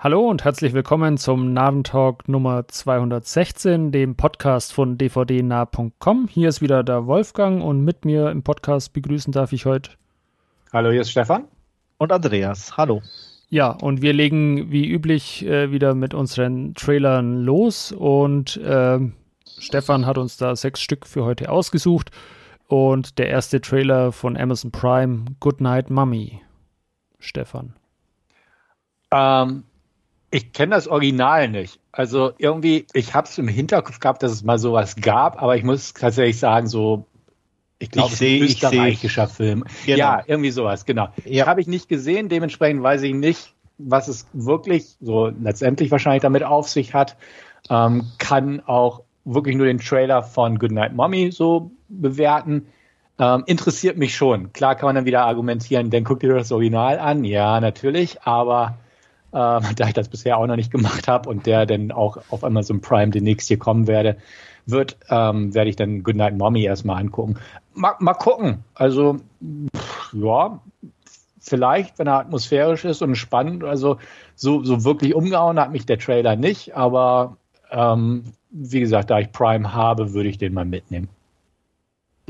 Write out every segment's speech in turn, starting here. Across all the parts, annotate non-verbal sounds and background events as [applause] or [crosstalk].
Hallo und herzlich willkommen zum Narrentalk Nummer 216, dem Podcast von dvdnah.com. Hier ist wieder der Wolfgang und mit mir im Podcast begrüßen darf ich heute. Hallo, hier ist Stefan. Und Andreas. Hallo. Ja, und wir legen wie üblich äh, wieder mit unseren Trailern los und äh, Stefan hat uns da sechs Stück für heute ausgesucht und der erste Trailer von Amazon Prime, Goodnight Mummy. Stefan. Ähm, ich kenne das Original nicht. Also irgendwie, ich habe es im Hinterkopf gehabt, dass es mal sowas gab, aber ich muss tatsächlich sagen, so, ich glaube, es ist ein österreichischer Film. Genau. Ja, irgendwie sowas, genau. Ja. Habe ich nicht gesehen, dementsprechend weiß ich nicht, was es wirklich so letztendlich wahrscheinlich damit auf sich hat. Ähm, kann auch wirklich nur den Trailer von Goodnight Mommy so bewerten. Ähm, interessiert mich schon. Klar kann man dann wieder argumentieren, dann guck dir das Original an. Ja, natürlich, aber da ich das bisher auch noch nicht gemacht habe und der dann auch auf Amazon Prime demnächst hier kommen werde, wird, ähm, werde ich dann Goodnight Mommy erstmal angucken. Mal, mal gucken. Also, pff, ja, vielleicht, wenn er atmosphärisch ist und spannend, also so, so wirklich umgehauen hat mich der Trailer nicht, aber ähm, wie gesagt, da ich Prime habe, würde ich den mal mitnehmen.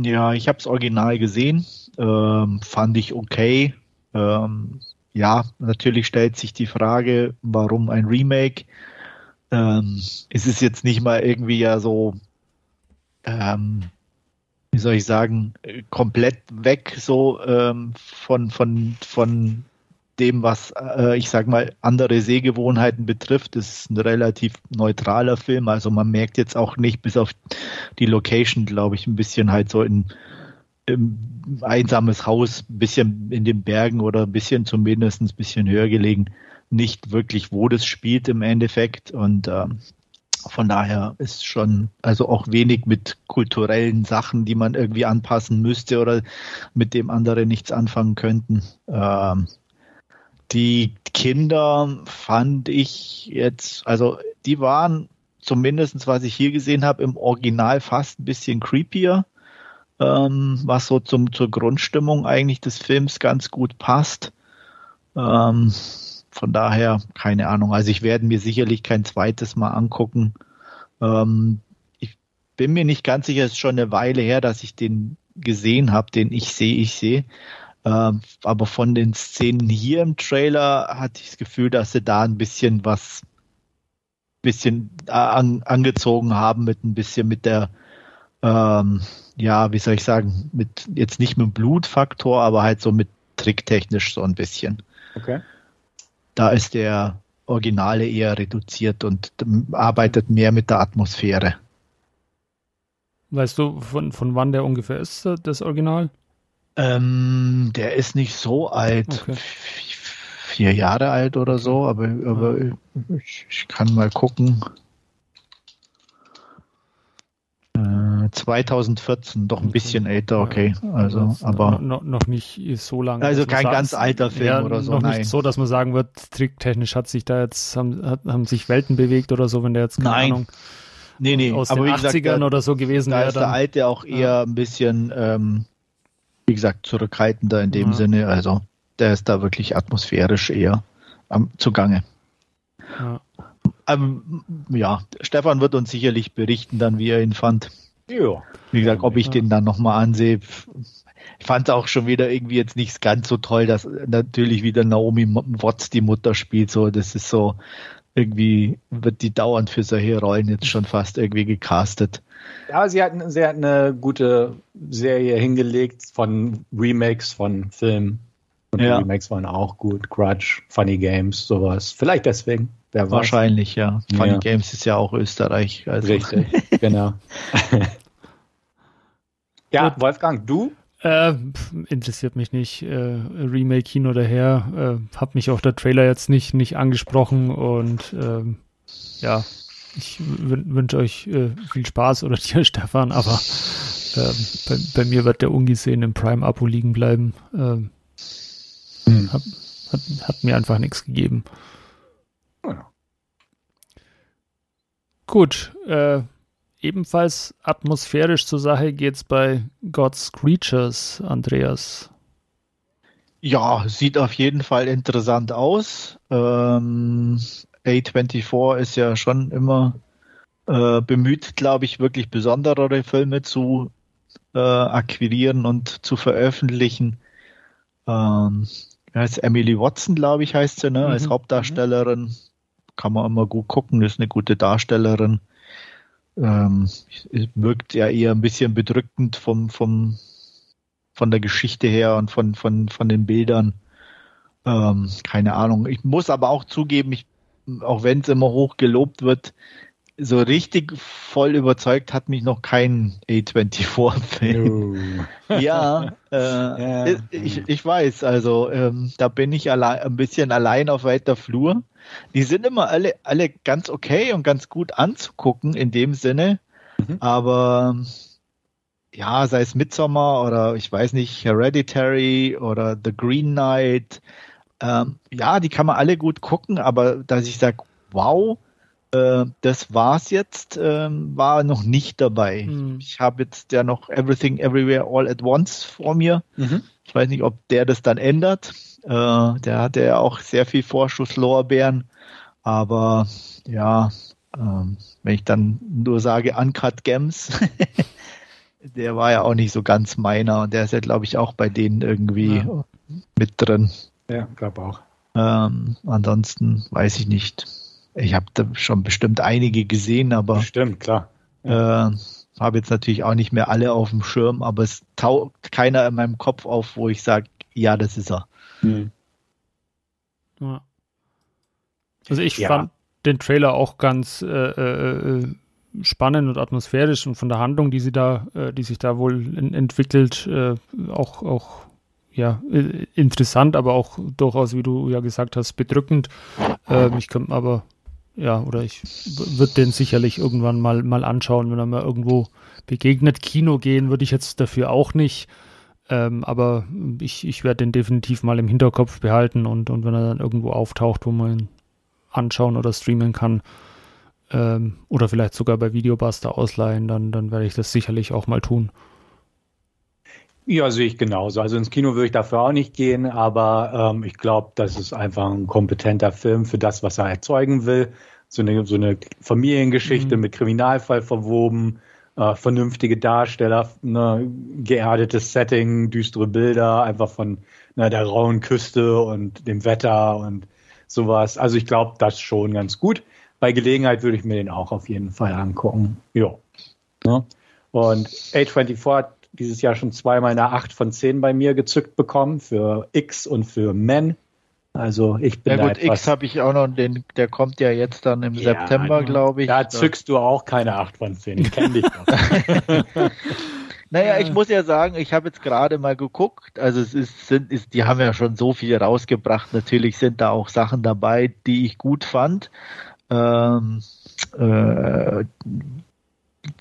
Ja, ich habe das Original gesehen, ähm, fand ich okay. Ähm, ja, natürlich stellt sich die Frage, warum ein Remake? Ähm, es ist jetzt nicht mal irgendwie ja so, ähm, wie soll ich sagen, komplett weg so ähm, von, von, von dem, was äh, ich sag mal andere Sehgewohnheiten betrifft. Es ist ein relativ neutraler Film, also man merkt jetzt auch nicht bis auf die Location, glaube ich, ein bisschen halt so in ein einsames Haus, ein bisschen in den Bergen oder ein bisschen zumindest ein bisschen höher gelegen, nicht wirklich, wo das spielt im Endeffekt. Und ähm, von daher ist schon, also auch wenig mit kulturellen Sachen, die man irgendwie anpassen müsste oder mit dem andere nichts anfangen könnten. Ähm, die Kinder fand ich jetzt, also die waren zumindest, was ich hier gesehen habe, im Original fast ein bisschen creepier ähm, was so zum, zur Grundstimmung eigentlich des Films ganz gut passt. Ähm, von daher, keine Ahnung. Also ich werde mir sicherlich kein zweites Mal angucken. Ähm, ich bin mir nicht ganz sicher, es ist schon eine Weile her, dass ich den gesehen habe, den ich sehe, ich sehe. Ähm, aber von den Szenen hier im Trailer hatte ich das Gefühl, dass sie da ein bisschen was bisschen äh, an, angezogen haben mit ein bisschen mit der ähm, ja, wie soll ich sagen, mit jetzt nicht mit dem Blutfaktor, aber halt so mit tricktechnisch so ein bisschen. Okay. Da ist der Originale eher reduziert und arbeitet mehr mit der Atmosphäre. Weißt du, von, von wann der ungefähr ist, äh, das Original? Ähm, der ist nicht so alt. Okay. Vier Jahre alt oder so, aber, aber ich, ich kann mal gucken. 2014, doch ein bisschen älter, okay. Also, aber noch, noch nicht so lange. Also kein sagt, ganz alter Film ja, oder so. Noch nein. nicht so, dass man sagen wird, tricktechnisch hat sich da jetzt haben, haben sich Welten bewegt oder so, wenn der jetzt keine nein. Ahnung nee, nee. aus aber den 80ern gesagt, oder so gewesen wäre. Da ist der alte auch eher ja. ein bisschen, ähm, wie gesagt, zurückhaltender in dem ja. Sinne. Also der ist da wirklich atmosphärisch eher am zugange. Ja. Ähm, ja, Stefan wird uns sicherlich berichten dann, wie er ihn fand. Ja. Wie gesagt, ob ich den dann nochmal ansehe. Ich fand es auch schon wieder irgendwie jetzt nicht ganz so toll, dass natürlich wieder Naomi Watts die Mutter spielt. So, das ist so, irgendwie wird die dauernd für solche Rollen jetzt schon fast irgendwie gecastet. Ja, sie hat, sie hat eine gute Serie hingelegt von Remakes von Filmen. Und ja. die Remakes waren auch gut. Grudge, Funny Games, sowas. Vielleicht deswegen. Wer Wahrscheinlich, ja. Funny ja. Games ist ja auch Österreich. Also. Richtig, genau. [laughs] ja, Wolfgang, du? Äh, interessiert mich nicht. Äh, Remake hin oder her. Äh, hat mich auch der Trailer jetzt nicht, nicht angesprochen und ähm, ja, ich wünsche euch äh, viel Spaß oder [laughs] dir, Stefan, aber ähm, bei, bei, mir wird der ungesehen im Prime-Abo liegen bleiben. Hm. hat, hat, hat mir einfach nichts gegeben. Gut, äh, ebenfalls atmosphärisch zur Sache geht es bei God's Creatures, Andreas. Ja, sieht auf jeden Fall interessant aus. Ähm, A24 ist ja schon immer äh, bemüht, glaube ich, wirklich besonderere Filme zu äh, akquirieren und zu veröffentlichen. Ähm, heißt Emily Watson, glaube ich, heißt sie, ne? Mhm. als Hauptdarstellerin. Kann man immer gut gucken, ist eine gute Darstellerin. Ähm, wirkt ja eher ein bisschen bedrückend vom, vom, von der Geschichte her und von, von, von den Bildern. Ähm, keine Ahnung. Ich muss aber auch zugeben, ich, auch wenn es immer hoch gelobt wird, so richtig voll überzeugt hat mich noch kein A24-Film. No. [laughs] ja, äh, ja, ich, ich weiß, also ähm, da bin ich allein, ein bisschen allein auf weiter Flur. Die sind immer alle, alle ganz okay und ganz gut anzugucken in dem Sinne, mhm. aber ja, sei es Midsommar oder ich weiß nicht, Hereditary oder The Green Knight, ähm, ja, die kann man alle gut gucken, aber dass ich sage, wow, äh, das war's jetzt, äh, war noch nicht dabei. Mhm. Ich habe jetzt ja noch Everything Everywhere All at Once vor mir. Mhm. Ich weiß nicht, ob der das dann ändert. Äh, der hatte ja auch sehr viel Vorschusslorbeeren, aber ja, ähm, wenn ich dann nur sage Uncut Gems, [laughs] der war ja auch nicht so ganz meiner und der ist ja, glaube ich, auch bei denen irgendwie ja. mit drin. Ja, glaube auch. Ähm, ansonsten weiß ich nicht. Ich habe da schon bestimmt einige gesehen, aber. Stimmt, klar. Ja. Äh, habe jetzt natürlich auch nicht mehr alle auf dem Schirm, aber es taucht keiner in meinem Kopf auf, wo ich sage, ja, das ist er. Hm. Ja. Also ich ja. fand den Trailer auch ganz äh, äh, äh spannend und atmosphärisch und von der Handlung, die sie da, äh, die sich da wohl in, entwickelt, äh, auch, auch ja, interessant, aber auch durchaus, wie du ja gesagt hast, bedrückend. Ähm, ich könnte aber ja, oder ich würde den sicherlich irgendwann mal, mal anschauen, wenn er mal irgendwo begegnet. Kino gehen würde ich jetzt dafür auch nicht. Ähm, aber ich, ich werde den definitiv mal im Hinterkopf behalten und, und wenn er dann irgendwo auftaucht, wo man ihn anschauen oder streamen kann, ähm, oder vielleicht sogar bei Videobuster ausleihen, dann, dann werde ich das sicherlich auch mal tun. Ja, sehe ich genauso. Also ins Kino würde ich dafür auch nicht gehen, aber ähm, ich glaube, das ist einfach ein kompetenter Film für das, was er erzeugen will. So eine, so eine Familiengeschichte mhm. mit Kriminalfall verwoben, äh, vernünftige Darsteller, ne, geerdetes Setting, düstere Bilder, einfach von ne, der rauen Küste und dem Wetter und sowas. Also ich glaube, das schon ganz gut bei Gelegenheit würde ich mir den auch auf jeden Fall angucken. Ja. ja. Und A24 hat dieses Jahr schon zweimal eine 8 von 10 bei mir gezückt bekommen für X und für Men. Also ich bin ja gut, X habe ich auch noch, den, der kommt ja jetzt dann im ja, September, glaube ich. Da zückst du auch keine 8 von 10, ich kenne dich doch. [laughs] [laughs] naja, ich muss ja sagen, ich habe jetzt gerade mal geguckt, also es ist, sind, ist, die haben ja schon so viel rausgebracht, natürlich sind da auch Sachen dabei, die ich gut fand ähm, äh,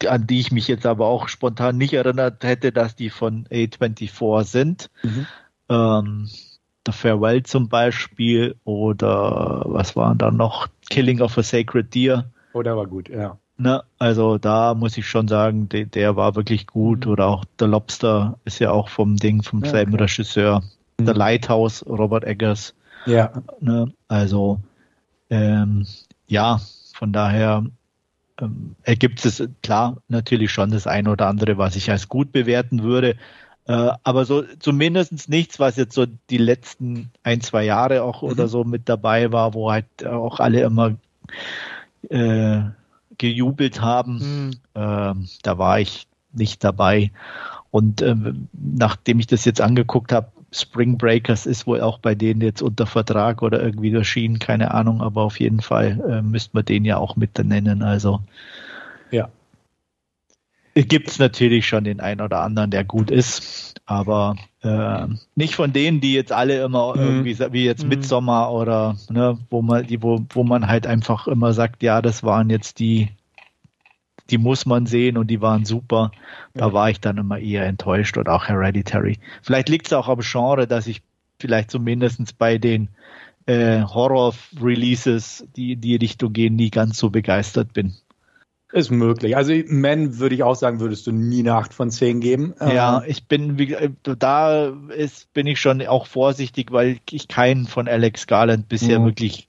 an die ich mich jetzt aber auch spontan nicht erinnert hätte, dass die von A24 sind. Mhm. Ähm, The Farewell zum Beispiel oder was war da noch? Killing of a Sacred Deer. Oh, der war gut, ja. Ne, also da muss ich schon sagen, der, der war wirklich gut. Mhm. Oder auch The Lobster ist ja auch vom Ding, vom ja, selben okay. Regisseur. Mhm. The Lighthouse, Robert Eggers. Ja. Ne, also ähm, ja, von daher ähm, ergibt es klar natürlich schon das eine oder andere, was ich als gut bewerten würde. Äh, aber so zumindest nichts, was jetzt so die letzten ein, zwei Jahre auch mhm. oder so mit dabei war, wo halt auch alle immer äh, gejubelt haben. Mhm. Äh, da war ich nicht dabei. Und ähm, nachdem ich das jetzt angeguckt habe, Spring Breakers ist wohl auch bei denen jetzt unter Vertrag oder irgendwie erschienen, keine Ahnung, aber auf jeden Fall äh, müsste man den ja auch mit nennen. Also ja. Gibt es natürlich schon den einen oder anderen, der gut ist, aber äh, nicht von denen, die jetzt alle immer mhm. irgendwie, wie jetzt mhm. Midsommer oder ne, wo man, die, wo, wo man halt einfach immer sagt, ja, das waren jetzt die, die muss man sehen und die waren super. Da war ich dann immer eher enttäuscht und auch Hereditary. Vielleicht liegt es auch am Genre, dass ich vielleicht zumindest bei den äh, Horror-Releases, die in die Richtung gehen, nie ganz so begeistert bin. Ist möglich. Also Men würde ich auch sagen, würdest du nie eine 8 von 10 geben. Ja, ich bin, wie, da ist, bin ich schon auch vorsichtig, weil ich keinen von Alex Garland bisher mhm. wirklich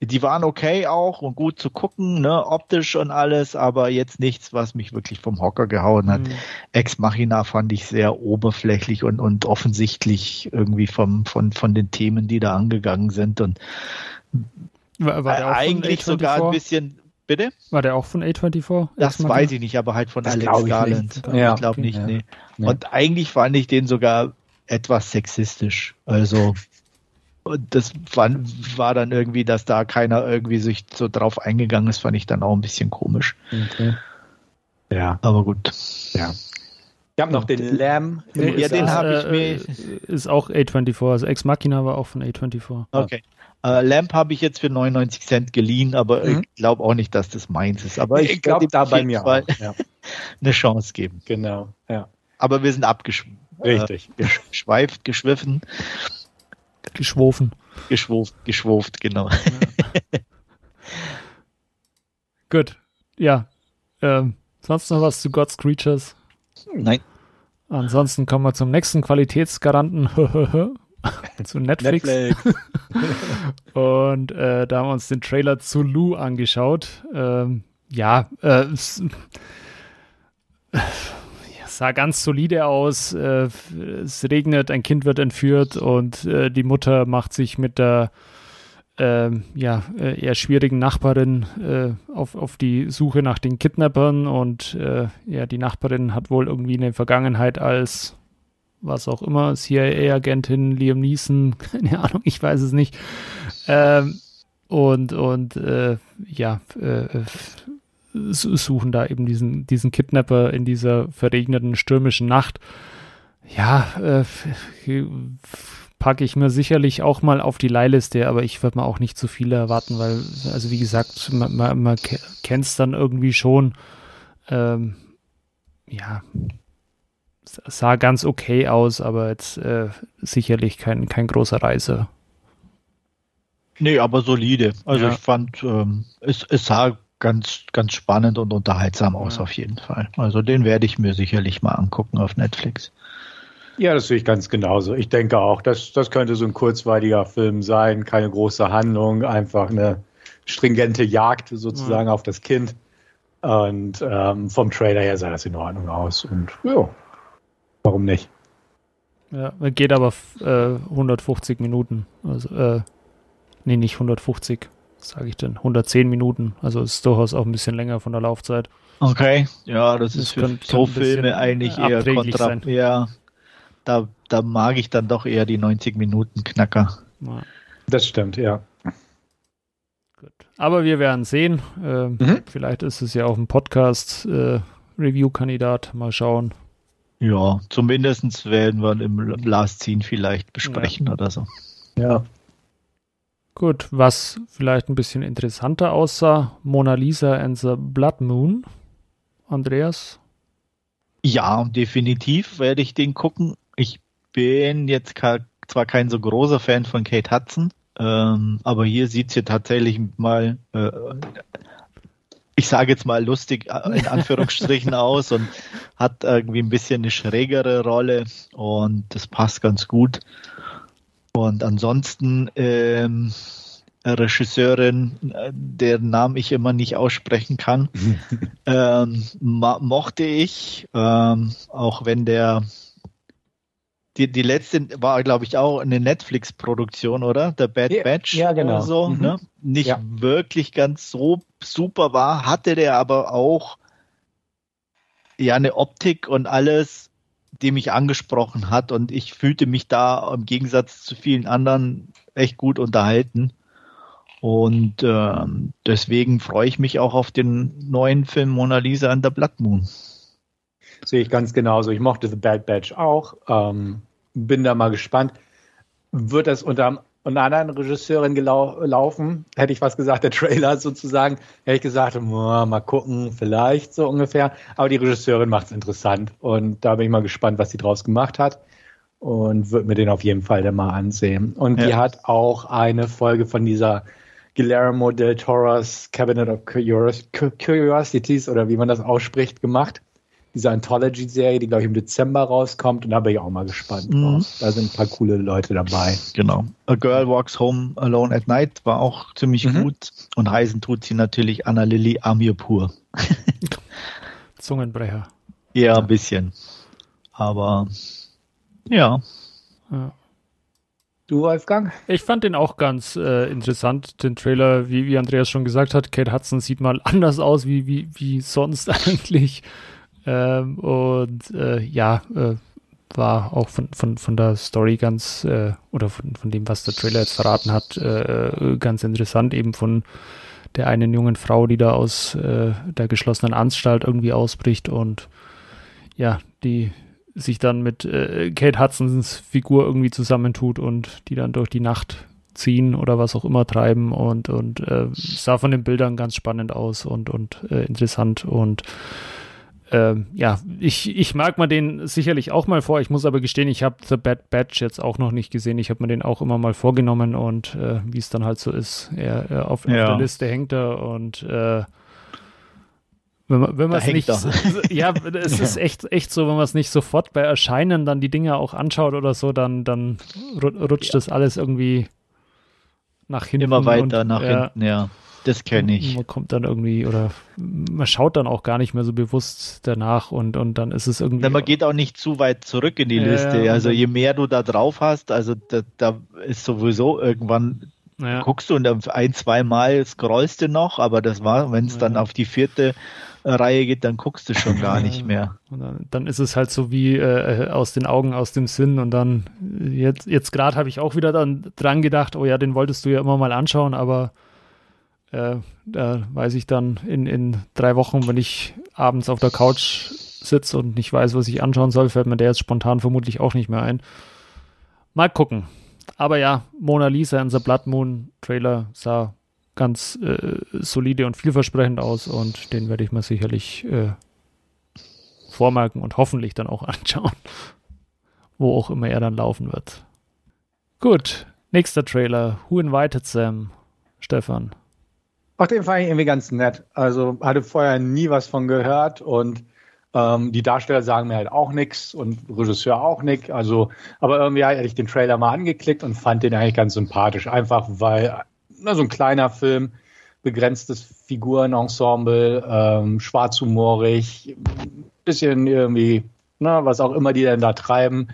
die waren okay auch und gut zu gucken, ne, optisch und alles, aber jetzt nichts, was mich wirklich vom Hocker gehauen hat. Mhm. Ex Machina fand ich sehr oberflächlich und, und offensichtlich irgendwie vom, von, von den Themen, die da angegangen sind und war, war eigentlich sogar ein bisschen, bitte? War der auch von A24? Das weiß ich nicht, aber halt von das Alex Garland. Ja, ich glaube nicht, ja. nee. Und eigentlich fand ich den sogar etwas sexistisch. Also und das war, war, dann irgendwie, dass da keiner irgendwie sich so drauf eingegangen ist, fand ich dann auch ein bisschen komisch. Okay. Ja. Aber gut. Ja. Ich habe noch den Lamb. Nee, ja, den habe ich mir. Äh, ist auch A24, also Ex Machina war auch von A24. Okay. Uh, Lamp habe ich jetzt für 99 Cent geliehen, aber mhm. ich glaube auch nicht, dass das meins ist. Aber ich, ich glaube, da bei mir auch, ja. [laughs] eine Chance geben. Genau, ja. Aber wir sind abgeschweift, Richtig. Äh, geschweift, geschwiffen. Geschwofen. Geschwoft, geschwoft, genau. Ja. [laughs] Gut. Ja. Ähm, sonst noch was zu God's Creatures? Nein. Ansonsten kommen wir zum nächsten Qualitätsgaranten. [laughs] zu Netflix. Netflix. [laughs] und äh, da haben wir uns den Trailer zu Lou angeschaut. Ähm, ja, äh, sah ganz solide aus. Äh, es regnet, ein Kind wird entführt und äh, die Mutter macht sich mit der äh, ja, äh, eher schwierigen Nachbarin äh, auf, auf die Suche nach den Kidnappern und äh, ja, die Nachbarin hat wohl irgendwie eine Vergangenheit als was auch immer, CIA-Agentin, Liam Neeson, [laughs] keine Ahnung, ich weiß es nicht. Ähm, und und ja, suchen da eben diesen, diesen Kidnapper in dieser verregneten, stürmischen Nacht. Ja, äh, packe ich mir sicherlich auch mal auf die Leihliste, aber ich würde mal auch nicht zu viele erwarten, weil, also wie gesagt, man, man, man kennt es dann irgendwie schon. Ähm, ja, sah ganz okay aus, aber jetzt äh, sicherlich kein, kein großer Reise. Nee, aber solide. Also ja. ich fand, ähm, es, es sah ganz, ganz spannend und unterhaltsam aus, ja. auf jeden Fall. Also den werde ich mir sicherlich mal angucken auf Netflix. Ja, das sehe ich ganz genauso. Ich denke auch, das, das könnte so ein kurzweiliger Film sein, keine große Handlung, einfach eine stringente Jagd sozusagen ja. auf das Kind. Und ähm, vom Trailer her sah das in Ordnung aus. Und ja, warum nicht? Ja, geht aber äh, 150 Minuten. Also, äh, nee, nicht 150 sage ich denn, 110 Minuten. Also ist durchaus auch ein bisschen länger von der Laufzeit. Okay, ja, das, das ist für so Filme eigentlich eher kontra. Ja, da, da mag ich dann doch eher die 90 Minuten Knacker. Ja. Das stimmt, ja. Gut. Aber wir werden sehen. Äh, mhm. Vielleicht ist es ja auch ein Podcast-Review-Kandidat. Äh, Mal schauen. Ja, zumindest werden wir im Last Scene vielleicht besprechen ja. oder so. Ja. Gut, was vielleicht ein bisschen interessanter aussah, Mona Lisa and the Blood Moon. Andreas? Ja, definitiv werde ich den gucken. Ich bin jetzt zwar kein so großer Fan von Kate Hudson, ähm, aber hier sieht sie tatsächlich mal, äh, ich sage jetzt mal lustig äh, in Anführungsstrichen [laughs] aus und hat irgendwie ein bisschen eine schrägere Rolle und das passt ganz gut. Und ansonsten ähm, Regisseurin, äh, deren Namen ich immer nicht aussprechen kann, [laughs] ähm, mochte ich, ähm, auch wenn der die, die letzte war, glaube ich, auch eine Netflix-Produktion, oder? Der Bad ja, Batch ja, genau. oder so, mhm. ne? Nicht ja. wirklich ganz so super war, hatte der aber auch ja eine Optik und alles, die mich angesprochen hat und ich fühlte mich da im Gegensatz zu vielen anderen echt gut unterhalten. Und äh, deswegen freue ich mich auch auf den neuen Film Mona Lisa and the Blood Moon. Sehe ich ganz genauso. Ich mochte The Bad Batch auch. Ähm, bin da mal gespannt. Wird das unter und einer anderen Regisseurin gelaufen, hätte ich was gesagt, der Trailer sozusagen, hätte ich gesagt, mal gucken, vielleicht so ungefähr. Aber die Regisseurin macht es interessant und da bin ich mal gespannt, was sie draus gemacht hat und würde mir den auf jeden Fall dann mal ansehen. Und ja. die hat auch eine Folge von dieser Guillermo del Toro's Cabinet of Curiosities oder wie man das ausspricht, gemacht. Diese Anthology-Serie, die, glaube ich, im Dezember rauskommt. Und da bin ich auch mal gespannt mhm. drauf. Da sind ein paar coole Leute dabei. Genau. A Girl Walks Home Alone at Night war auch ziemlich mhm. gut. Und heißen tut sie natürlich Anna Lily Amirpur. [laughs] Zungenbrecher. Ja, ein bisschen. Aber ja. ja. Du, Wolfgang? Ich fand den auch ganz äh, interessant, den Trailer, wie, wie Andreas schon gesagt hat. Kate Hudson sieht mal [laughs] anders aus wie, wie, wie sonst [laughs] eigentlich. Ähm, und äh, ja, äh, war auch von, von, von der Story ganz, äh, oder von, von dem, was der Trailer jetzt verraten hat, äh, ganz interessant, eben von der einen jungen Frau, die da aus äh, der geschlossenen Anstalt irgendwie ausbricht und ja, die sich dann mit äh, Kate Hudsons Figur irgendwie zusammentut und die dann durch die Nacht ziehen oder was auch immer treiben und und äh, sah von den Bildern ganz spannend aus und und äh, interessant und äh, ja, ich, ich mag mir den sicherlich auch mal vor. Ich muss aber gestehen, ich habe The Bad Batch jetzt auch noch nicht gesehen. Ich habe mir den auch immer mal vorgenommen und äh, wie es dann halt so ist, er, er auf, ja. auf, der Liste hängt er und äh, wenn man, wenn man es nicht, ja, es [laughs] ist echt, echt so, wenn man es nicht sofort bei Erscheinen dann die Dinge auch anschaut oder so, dann, dann rutscht ja. das alles irgendwie nach hinten. Immer weiter und, nach ja, hinten, ja. Das kenne ich. Man kommt dann irgendwie oder man schaut dann auch gar nicht mehr so bewusst danach und, und dann ist es irgendwie. Na, man geht auch nicht zu weit zurück in die äh, Liste. Also je mehr du da drauf hast, also da, da ist sowieso irgendwann ja. guckst du und ein, zwei Mal scrollst du noch, aber das war, wenn es ja. dann auf die vierte Reihe geht, dann guckst du schon gar nicht mehr. Dann, dann, ist es halt so wie äh, aus den Augen, aus dem Sinn und dann jetzt, jetzt gerade habe ich auch wieder dann dran gedacht, oh ja, den wolltest du ja immer mal anschauen, aber äh, da weiß ich dann in, in drei Wochen, wenn ich abends auf der Couch sitze und nicht weiß, was ich anschauen soll, fällt mir der jetzt spontan vermutlich auch nicht mehr ein. Mal gucken. Aber ja, Mona Lisa in The Blood Moon Trailer sah ganz äh, solide und vielversprechend aus und den werde ich mir sicherlich äh, vormerken und hoffentlich dann auch [laughs] anschauen, wo auch immer er dann laufen wird. Gut, nächster Trailer. Who invited Sam? Stefan. Ach, den fand ich irgendwie ganz nett. Also hatte vorher nie was von gehört und ähm, die Darsteller sagen mir halt auch nichts und Regisseur auch nicht. Also, aber irgendwie hatte ich den Trailer mal angeklickt und fand den eigentlich ganz sympathisch. Einfach weil, na, so ein kleiner Film, begrenztes Figurenensemble, ähm, schwarzhumorig, bisschen irgendwie, na, was auch immer die denn da treiben.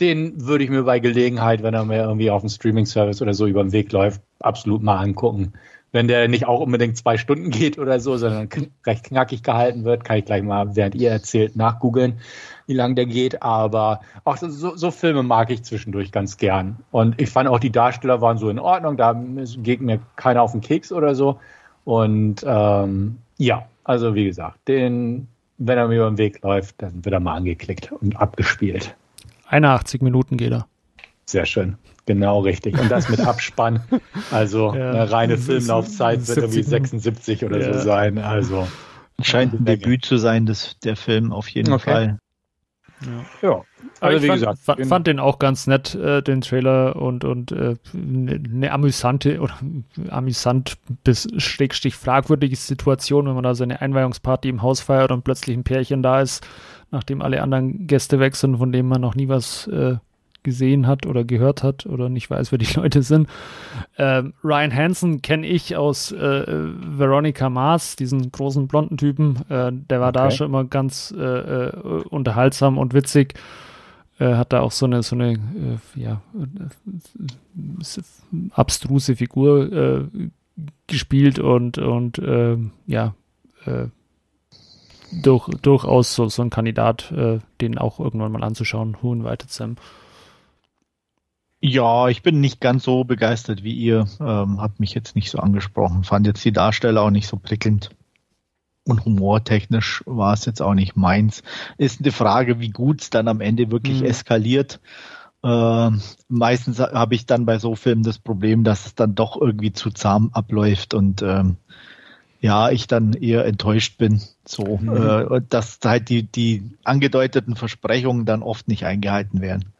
Den würde ich mir bei Gelegenheit, wenn er mir irgendwie auf dem Streaming-Service oder so über den Weg läuft, absolut mal angucken wenn der nicht auch unbedingt zwei Stunden geht oder so, sondern recht knackig gehalten wird, kann ich gleich mal, während ihr erzählt, nachgoogeln, wie lang der geht. Aber auch so, so, Filme mag ich zwischendurch ganz gern. Und ich fand auch, die Darsteller waren so in Ordnung, da geht mir keiner auf den Keks oder so. Und ähm, ja, also wie gesagt, den, wenn er mir über den Weg läuft, dann wird er mal angeklickt und abgespielt. 81 Minuten geht er. Sehr schön. Genau richtig. Und das mit [laughs] Abspann. Also ja. eine reine Filmlaufzeit wird irgendwie 76 oder ja. so sein. Also scheint ein Debüt zu sein, das, der Film auf jeden okay. Fall. Ja. ja. Also wie fand, gesagt, fand, fand den auch ganz nett, äh, den Trailer und und äh, eine ne amüsante oder amüsant bis schrägstich fragwürdige Situation, wenn man da seine Einweihungsparty im Haus feiert und plötzlich ein Pärchen da ist, nachdem alle anderen Gäste weg sind, von denen man noch nie was äh, gesehen hat oder gehört hat oder nicht weiß, wer die [laughs] Leute sind. Ähm, Ryan Hansen kenne ich aus äh, Veronica Mars, diesen großen blonden Typen. Äh, der war okay. da schon immer ganz äh, äh unterhaltsam und witzig. Äh, hat da auch so eine, so eine äh, ja, abstruse Figur gespielt und, und ähm, ja, durch, durchaus so, so ein Kandidat, den auch irgendwann mal anzuschauen. Who invited Sam? Ja, ich bin nicht ganz so begeistert wie ihr. Ähm, hat mich jetzt nicht so angesprochen. Fand jetzt die Darsteller auch nicht so prickelnd. Und humortechnisch war es jetzt auch nicht meins. Ist eine Frage, wie gut es dann am Ende wirklich mhm. eskaliert. Äh, meistens habe ich dann bei so Filmen das Problem, dass es dann doch irgendwie zu zahm abläuft und ähm, ja, ich dann eher enttäuscht bin, so, mhm. äh, dass halt die, die angedeuteten Versprechungen dann oft nicht eingehalten werden.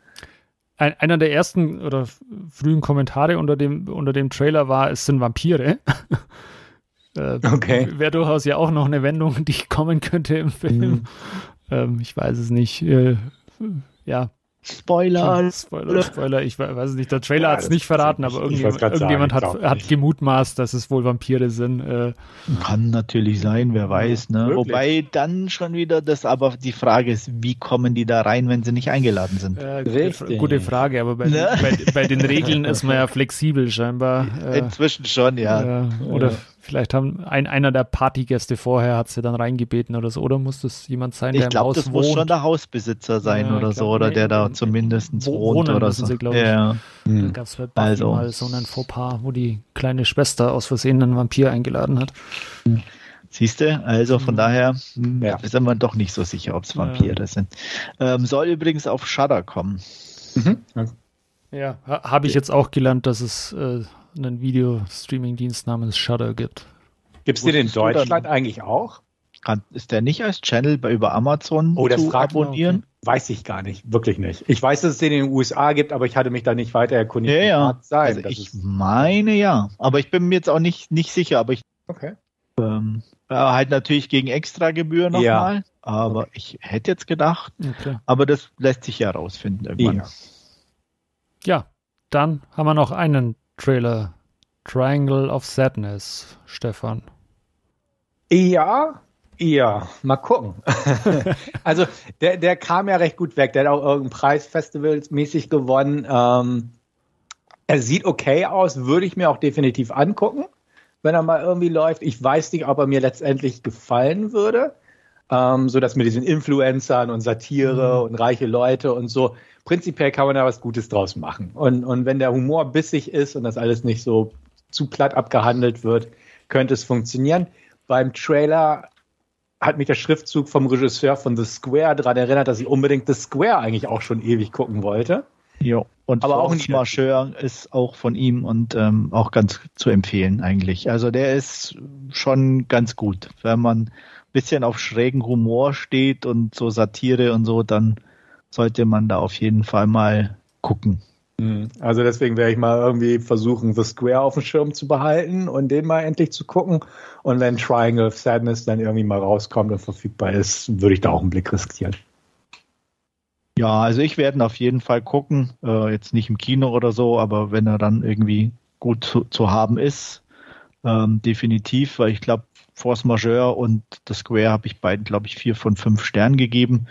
Ein, einer der ersten oder frühen Kommentare unter dem, unter dem Trailer war, es sind Vampire. [laughs] äh, okay. Wäre durchaus ja auch noch eine Wendung, die kommen könnte im Film. Mhm. Ähm, ich weiß es nicht. Äh, ja, Spoiler. Spoiler, Spoiler. Ich weiß es nicht. Der Trailer ja, hat es nicht verraten, aber irgendjemand, irgendjemand hat, hat gemutmaßt, dass es wohl Vampire sind. Äh, Kann natürlich sein, wer weiß. Ne? Wobei dann schon wieder das, aber die Frage ist, wie kommen die da rein, wenn sie nicht eingeladen sind? Äh, gute, gute, Frage, aber bei, ne? bei, bei, den Regeln ist man ja [laughs] flexibel scheinbar. Äh, Inzwischen schon, ja. oder Vielleicht haben ein, einer der Partygäste vorher hat sie dann reingebeten oder so. Oder muss das jemand sein, der ich glaub, im Haus wohnt? Ich glaube, das muss schon der Hausbesitzer sein ja, oder so. Oder nee, der da zumindest wohnt oder so. Sie, ja. Hm. Da gab es bei Buffy also. mal so einen Fauxpas, wo die kleine Schwester aus Versehen einen Vampir eingeladen hat. Hm. Siehst du, also von mhm. daher hm, ja. sind wir doch nicht so sicher, ob es Vampire ja. sind. Ähm, soll übrigens auf Shudder kommen. Mhm. Ja, habe ich jetzt auch gelernt, dass es äh, einen Videostreaming-Dienst namens Shudder gibt. Gibt es den in Deutschland eigentlich auch? Ist der nicht als Channel bei, über Amazon oh, zu abonnieren? Okay. Weiß ich gar nicht, wirklich nicht. Ich weiß, dass es den in den USA gibt, aber ich hatte mich da nicht weiter erkundigt. Ja, ja. Sein, also ich meine ja, aber ich bin mir jetzt auch nicht, nicht sicher, aber ich. Okay. Ähm, äh, halt natürlich gegen Extragebühr nochmal, ja. aber okay. ich hätte jetzt gedacht, okay. aber das lässt sich ja rausfinden irgendwann. Ja. ja, dann haben wir noch einen Trailer. Triangle of Sadness, Stefan. Ja, ja, mal gucken. [laughs] also der, der kam ja recht gut weg. Der hat auch irgendeinen Preis festivalsmäßig gewonnen. Ähm, er sieht okay aus, würde ich mir auch definitiv angucken, wenn er mal irgendwie läuft. Ich weiß nicht, ob er mir letztendlich gefallen würde. Ähm, so dass mit diesen Influencern und Satire mhm. und reiche Leute und so prinzipiell kann man da was Gutes draus machen. Und, und wenn der Humor bissig ist und das alles nicht so zu platt abgehandelt wird, könnte es funktionieren. Beim Trailer hat mich der Schriftzug vom Regisseur von The Square daran erinnert, dass ich unbedingt The Square eigentlich auch schon ewig gucken wollte. Ja, und aber auch ein Marcheur ist auch von ihm und ähm, auch ganz zu empfehlen eigentlich. Also der ist schon ganz gut. Wenn man ein bisschen auf schrägen Humor steht und so Satire und so, dann sollte man da auf jeden Fall mal gucken. Hm. Also deswegen werde ich mal irgendwie versuchen, The Square auf dem Schirm zu behalten und den mal endlich zu gucken. Und wenn Triangle of Sadness dann irgendwie mal rauskommt und verfügbar ist, würde ich da auch einen Blick riskieren. Ja, also ich werde ihn auf jeden Fall gucken. Äh, jetzt nicht im Kino oder so, aber wenn er dann irgendwie gut zu, zu haben ist, ähm, definitiv, weil ich glaube, Force Majeure und The Square habe ich beiden, glaube ich, vier von fünf Sternen gegeben.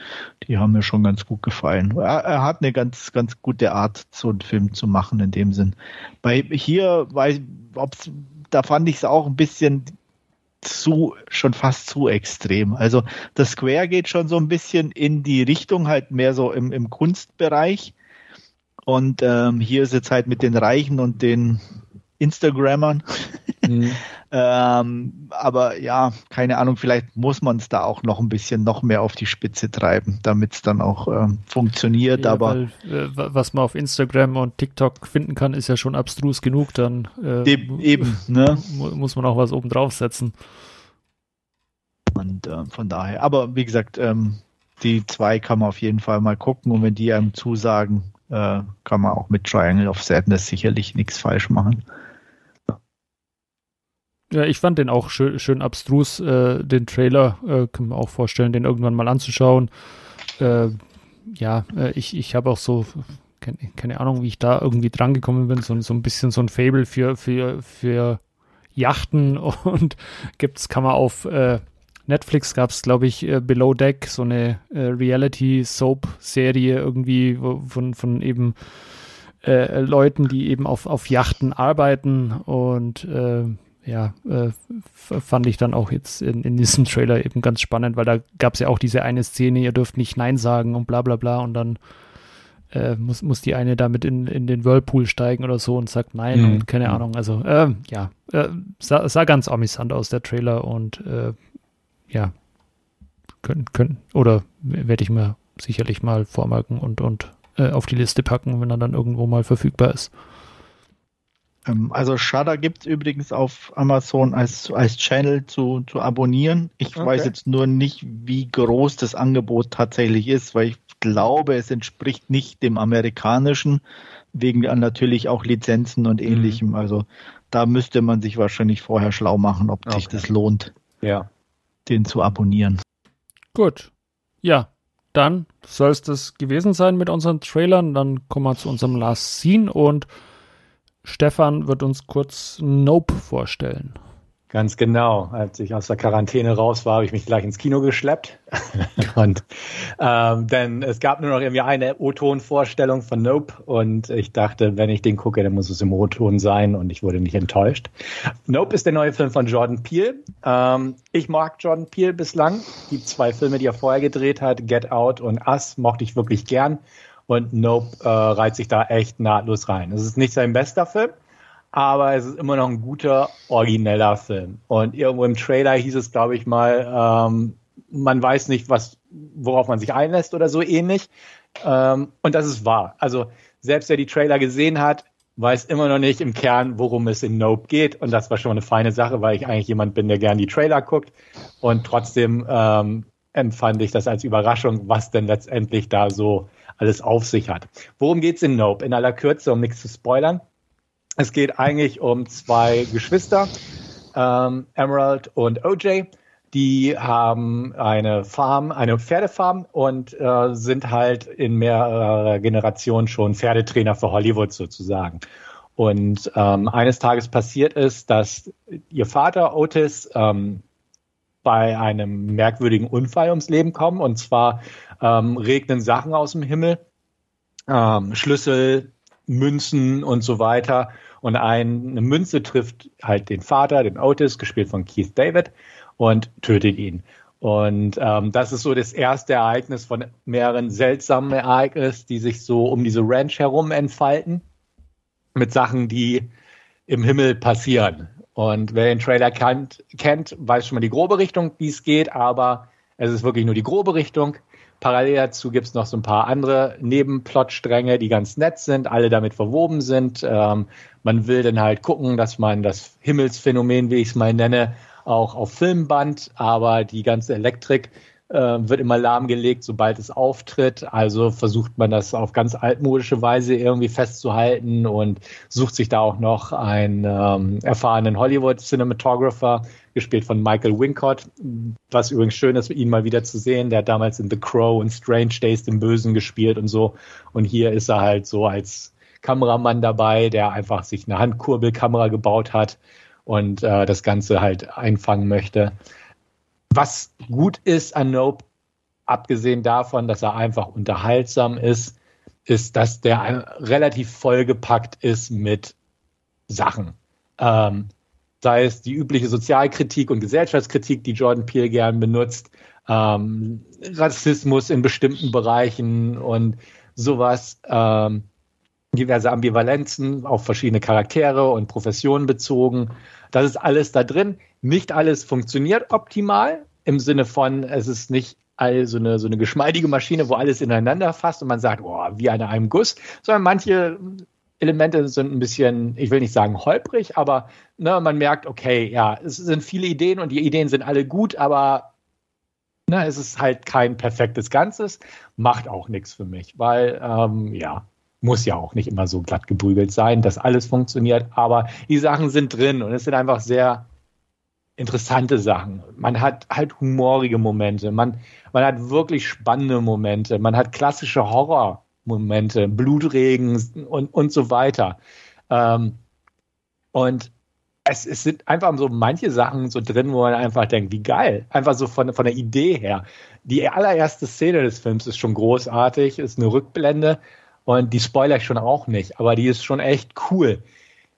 Die haben mir schon ganz gut gefallen. Er, er, hat eine ganz, ganz gute Art, so einen Film zu machen in dem Sinn. Bei hier, weiß, ob's, da fand ich es auch ein bisschen zu, schon fast zu extrem. Also The Square geht schon so ein bisschen in die Richtung, halt mehr so im, im Kunstbereich. Und ähm, hier ist jetzt halt mit den Reichen und den Instagrammern. [laughs] Mhm. [laughs] ähm, aber ja, keine Ahnung, vielleicht muss man es da auch noch ein bisschen noch mehr auf die Spitze treiben, damit es dann auch ähm, funktioniert. Ja, aber weil, äh, was man auf Instagram und TikTok finden kann, ist ja schon abstrus genug. Dann äh, eben, eben ne? muss man auch was oben draufsetzen. Und äh, von daher, aber wie gesagt, ähm, die zwei kann man auf jeden Fall mal gucken und wenn die einem zusagen, äh, kann man auch mit Triangle of Sadness sicherlich nichts falsch machen. Ja, ich fand den auch schön, schön abstrus, äh, den Trailer. Äh, kann man auch vorstellen, den irgendwann mal anzuschauen. Äh, ja, äh, ich, ich habe auch so, keine, keine, Ahnung, wie ich da irgendwie drangekommen bin, so, so ein bisschen so ein Fable für, für, für Yachten [laughs] und gibt's, kann man auf äh, Netflix gab es, glaube ich, äh, Below Deck, so eine Reality-Soap-Serie irgendwie von, von eben Leuten, die eben auf, auf Yachten arbeiten und ja, äh, fand ich dann auch jetzt in, in diesem Trailer eben ganz spannend, weil da gab es ja auch diese eine Szene, ihr dürft nicht Nein sagen und bla bla bla und dann äh, muss, muss die eine damit in, in den Whirlpool steigen oder so und sagt Nein mhm. und keine mhm. Ahnung. Also äh, ja, äh, sah, sah ganz amüsant aus, der Trailer und äh, ja, können, können, oder werde ich mir sicherlich mal vormerken und, und äh, auf die Liste packen, wenn er dann irgendwo mal verfügbar ist. Ähm, also Shudder gibt es übrigens auf Amazon als, als Channel zu, zu abonnieren. Ich okay. weiß jetzt nur nicht, wie groß das Angebot tatsächlich ist, weil ich glaube, es entspricht nicht dem amerikanischen, wegen natürlich auch Lizenzen und mhm. ähnlichem. Mhm. Also da müsste man sich wahrscheinlich vorher schlau machen, ob okay. sich das lohnt, ja. den zu abonnieren. Gut. Ja, dann soll es das gewesen sein mit unseren Trailern. Dann kommen wir zu unserem Last Scene und Stefan wird uns kurz Nope vorstellen. Ganz genau. Als ich aus der Quarantäne raus war, habe ich mich gleich ins Kino geschleppt. [laughs] und, ähm, denn es gab nur noch irgendwie eine O-Ton-Vorstellung von Nope und ich dachte, wenn ich den gucke, dann muss es im O-Ton sein und ich wurde nicht enttäuscht. Nope ist der neue Film von Jordan Peele. Ähm, ich mag Jordan Peele bislang. Die zwei Filme, die er vorher gedreht hat, Get Out und Us, mochte ich wirklich gern. Und Nope äh, reiht sich da echt nahtlos rein. Es ist nicht sein bester Film, aber es ist immer noch ein guter, origineller Film. Und irgendwo im Trailer hieß es, glaube ich mal, ähm, man weiß nicht, was, worauf man sich einlässt oder so ähnlich. Ähm, und das ist wahr. Also selbst wer die Trailer gesehen hat, weiß immer noch nicht im Kern, worum es in Nope geht. Und das war schon eine feine Sache, weil ich eigentlich jemand bin, der gern die Trailer guckt. Und trotzdem ähm, empfand ich das als Überraschung, was denn letztendlich da so alles auf sich hat. Worum geht's in Nope? In aller Kürze, um nichts zu spoilern. Es geht eigentlich um zwei Geschwister, ähm, Emerald und OJ. Die haben eine Farm, eine Pferdefarm und äh, sind halt in mehrerer Generation schon Pferdetrainer für Hollywood sozusagen. Und ähm, eines Tages passiert ist, dass ihr Vater Otis ähm, bei einem merkwürdigen Unfall ums Leben kommt. Und zwar ähm, regnen Sachen aus dem Himmel, ähm, Schlüssel, Münzen und so weiter. Und eine Münze trifft halt den Vater, den Otis, gespielt von Keith David, und tötet ihn. Und ähm, das ist so das erste Ereignis von mehreren seltsamen Ereignissen, die sich so um diese Ranch herum entfalten, mit Sachen, die im Himmel passieren. Und wer den Trailer kennt, kennt weiß schon mal die grobe Richtung, wie es geht, aber es ist wirklich nur die grobe Richtung. Parallel dazu gibt es noch so ein paar andere Nebenplotstränge, die ganz nett sind, alle damit verwoben sind. Ähm, man will dann halt gucken, dass man das Himmelsphänomen, wie ich es mal nenne, auch auf Filmband, aber die ganze Elektrik äh, wird immer lahmgelegt, sobald es auftritt. Also versucht man das auf ganz altmodische Weise irgendwie festzuhalten und sucht sich da auch noch einen ähm, erfahrenen Hollywood-Cinematographer, gespielt von Michael Wincott, was übrigens schön ist, ihn mal wieder zu sehen. Der hat damals in The Crow und Strange Days den Bösen gespielt und so. Und hier ist er halt so als Kameramann dabei, der einfach sich eine Handkurbelkamera gebaut hat und äh, das Ganze halt einfangen möchte. Was gut ist an Nope, abgesehen davon, dass er einfach unterhaltsam ist, ist, dass der relativ vollgepackt ist mit Sachen. Ähm, sei es die übliche Sozialkritik und Gesellschaftskritik, die Jordan Peele gern benutzt, ähm, Rassismus in bestimmten Bereichen und sowas, ähm, diverse Ambivalenzen auf verschiedene Charaktere und Professionen bezogen. Das ist alles da drin. Nicht alles funktioniert optimal im Sinne von, es ist nicht all so eine, so eine geschmeidige Maschine, wo alles ineinander fasst und man sagt, oh, wie an einem Guss, sondern manche Elemente sind ein bisschen, ich will nicht sagen holprig, aber ne, man merkt, okay, ja, es sind viele Ideen und die Ideen sind alle gut, aber ne, es ist halt kein perfektes Ganzes, macht auch nichts für mich, weil ähm, ja, muss ja auch nicht immer so glatt gebügelt sein, dass alles funktioniert, aber die Sachen sind drin und es sind einfach sehr interessante Sachen. Man hat halt humorige Momente, man, man hat wirklich spannende Momente, man hat klassische Horrormomente, Blutregen und, und so weiter. Ähm, und es, es, sind einfach so manche Sachen so drin, wo man einfach denkt, wie geil. Einfach so von, von der Idee her. Die allererste Szene des Films ist schon großartig, ist eine Rückblende und die spoiler ich schon auch nicht, aber die ist schon echt cool.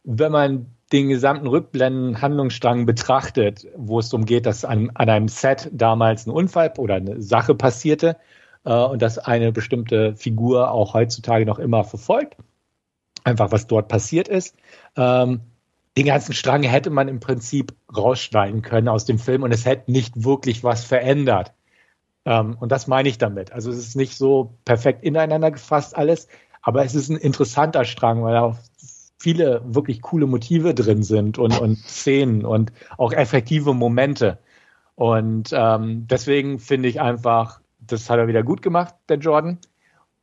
Wenn man den gesamten Rückblenden-Handlungsstrang betrachtet, wo es darum geht, dass an, an, einem Set damals ein Unfall oder eine Sache passierte äh, und dass eine bestimmte Figur auch heutzutage noch immer verfolgt, einfach was dort passiert ist. Ähm, den ganzen Strang hätte man im Prinzip rausschneiden können aus dem Film und es hätte nicht wirklich was verändert. Ähm, und das meine ich damit. Also es ist nicht so perfekt ineinander gefasst alles, aber es ist ein interessanter Strang, weil auf viele wirklich coole Motive drin sind und, und Szenen und auch effektive Momente. Und ähm, deswegen finde ich einfach, das hat er wieder gut gemacht, der Jordan.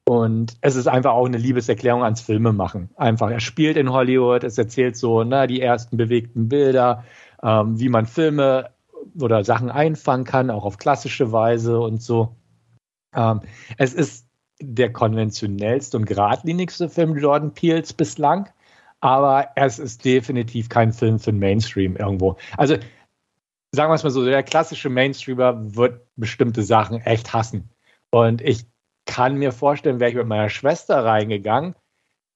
Und es ist einfach auch eine Liebeserklärung ans Filmemachen. Einfach, er spielt in Hollywood, es erzählt so, na, die ersten bewegten Bilder, ähm, wie man Filme oder Sachen einfangen kann, auch auf klassische Weise und so. Ähm, es ist der konventionellste und geradlinigste Film Jordan Peels bislang, aber es ist definitiv kein Film für den Mainstream irgendwo. Also sagen wir es mal so, der klassische Mainstreamer wird bestimmte Sachen echt hassen. Und ich kann mir vorstellen, wäre ich mit meiner Schwester reingegangen,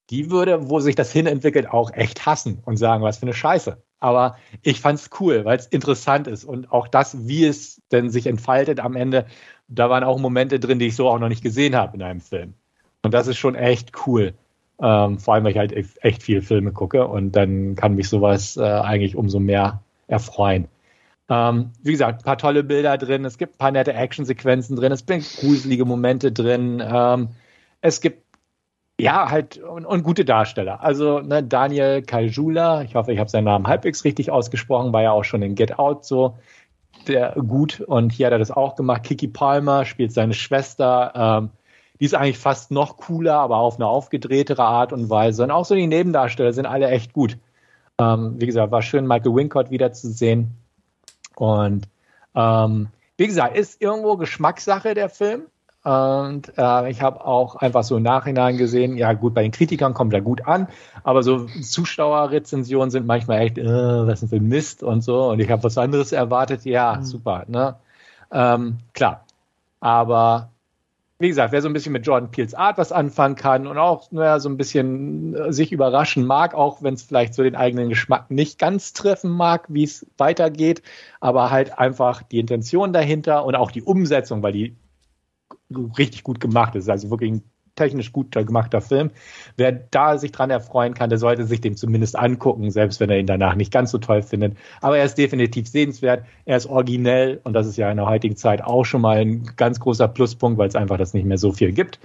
die würde, wo sich das hinentwickelt, auch echt hassen und sagen, was für eine Scheiße. Aber ich fand es cool, weil es interessant ist und auch das, wie es denn sich entfaltet am Ende, da waren auch Momente drin, die ich so auch noch nicht gesehen habe in einem Film. Und das ist schon echt cool. Ähm, vor allem, weil ich halt echt viele Filme gucke und dann kann mich sowas äh, eigentlich umso mehr erfreuen. Ähm, wie gesagt, ein paar tolle Bilder drin, es gibt ein paar nette Actionsequenzen drin, es sind gruselige Momente drin, ähm, es gibt ja halt und, und, gute Darsteller. Also ne, Daniel Kaljula, ich hoffe, ich habe seinen Namen halbwegs richtig ausgesprochen, war ja auch schon in Get Out so der gut und hier hat er das auch gemacht. Kiki Palmer spielt seine Schwester. Ähm, die ist eigentlich fast noch cooler, aber auf eine aufgedrehtere Art und Weise. Und auch so die Nebendarsteller sind alle echt gut. Ähm, wie gesagt, war schön, Michael Wincott wiederzusehen. Und ähm, wie gesagt, ist irgendwo Geschmackssache der Film. Und äh, ich habe auch einfach so im Nachhinein gesehen, ja gut, bei den Kritikern kommt er gut an, aber so Zuschauerrezensionen sind manchmal echt, äh, was ist für Mist und so. Und ich habe was anderes erwartet, ja, mhm. super, ne? Ähm, klar. Aber wie gesagt, wer so ein bisschen mit Jordan Peels Art was anfangen kann und auch naja, so ein bisschen äh, sich überraschen mag, auch wenn es vielleicht so den eigenen Geschmack nicht ganz treffen mag, wie es weitergeht, aber halt einfach die Intention dahinter und auch die Umsetzung, weil die richtig gut gemacht ist. Also wirklich ein technisch gut gemachter Film. Wer da sich dran erfreuen kann, der sollte sich den zumindest angucken, selbst wenn er ihn danach nicht ganz so toll findet. Aber er ist definitiv sehenswert. Er ist originell und das ist ja in der heutigen Zeit auch schon mal ein ganz großer Pluspunkt, weil es einfach das nicht mehr so viel gibt.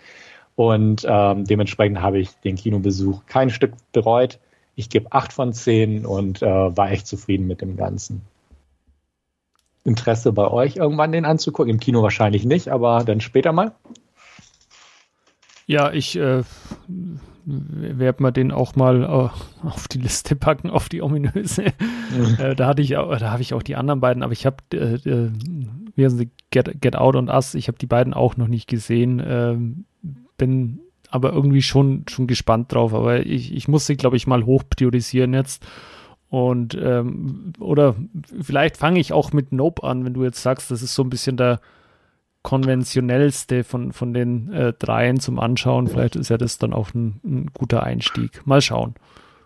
Und ähm, dementsprechend habe ich den Kinobesuch kein Stück bereut. Ich gebe acht von zehn und äh, war echt zufrieden mit dem Ganzen. Interesse bei euch, irgendwann den anzugucken? Im Kino wahrscheinlich nicht, aber dann später mal. Ja, ich äh, werde mal den auch mal äh, auf die Liste packen, auf die ominöse. Mhm. äh, da hatte ich auch, da habe ich auch die anderen beiden, aber ich habe äh, äh, wie heißen sie, Get, Get Out und Us, ich habe die beiden auch noch nicht gesehen. Ähm, bin aber irgendwie schon, schon gespannt drauf. Aber ich, ich muss sie, glaube ich, mal hoch priorisieren jetzt. Und ähm, oder vielleicht fange ich auch mit Nope an, wenn du jetzt sagst, das ist so ein bisschen der konventionellste von, von den äh, dreien zum Anschauen. Vielleicht ist ja das dann auch ein, ein, guter Einstieg. Mal schauen.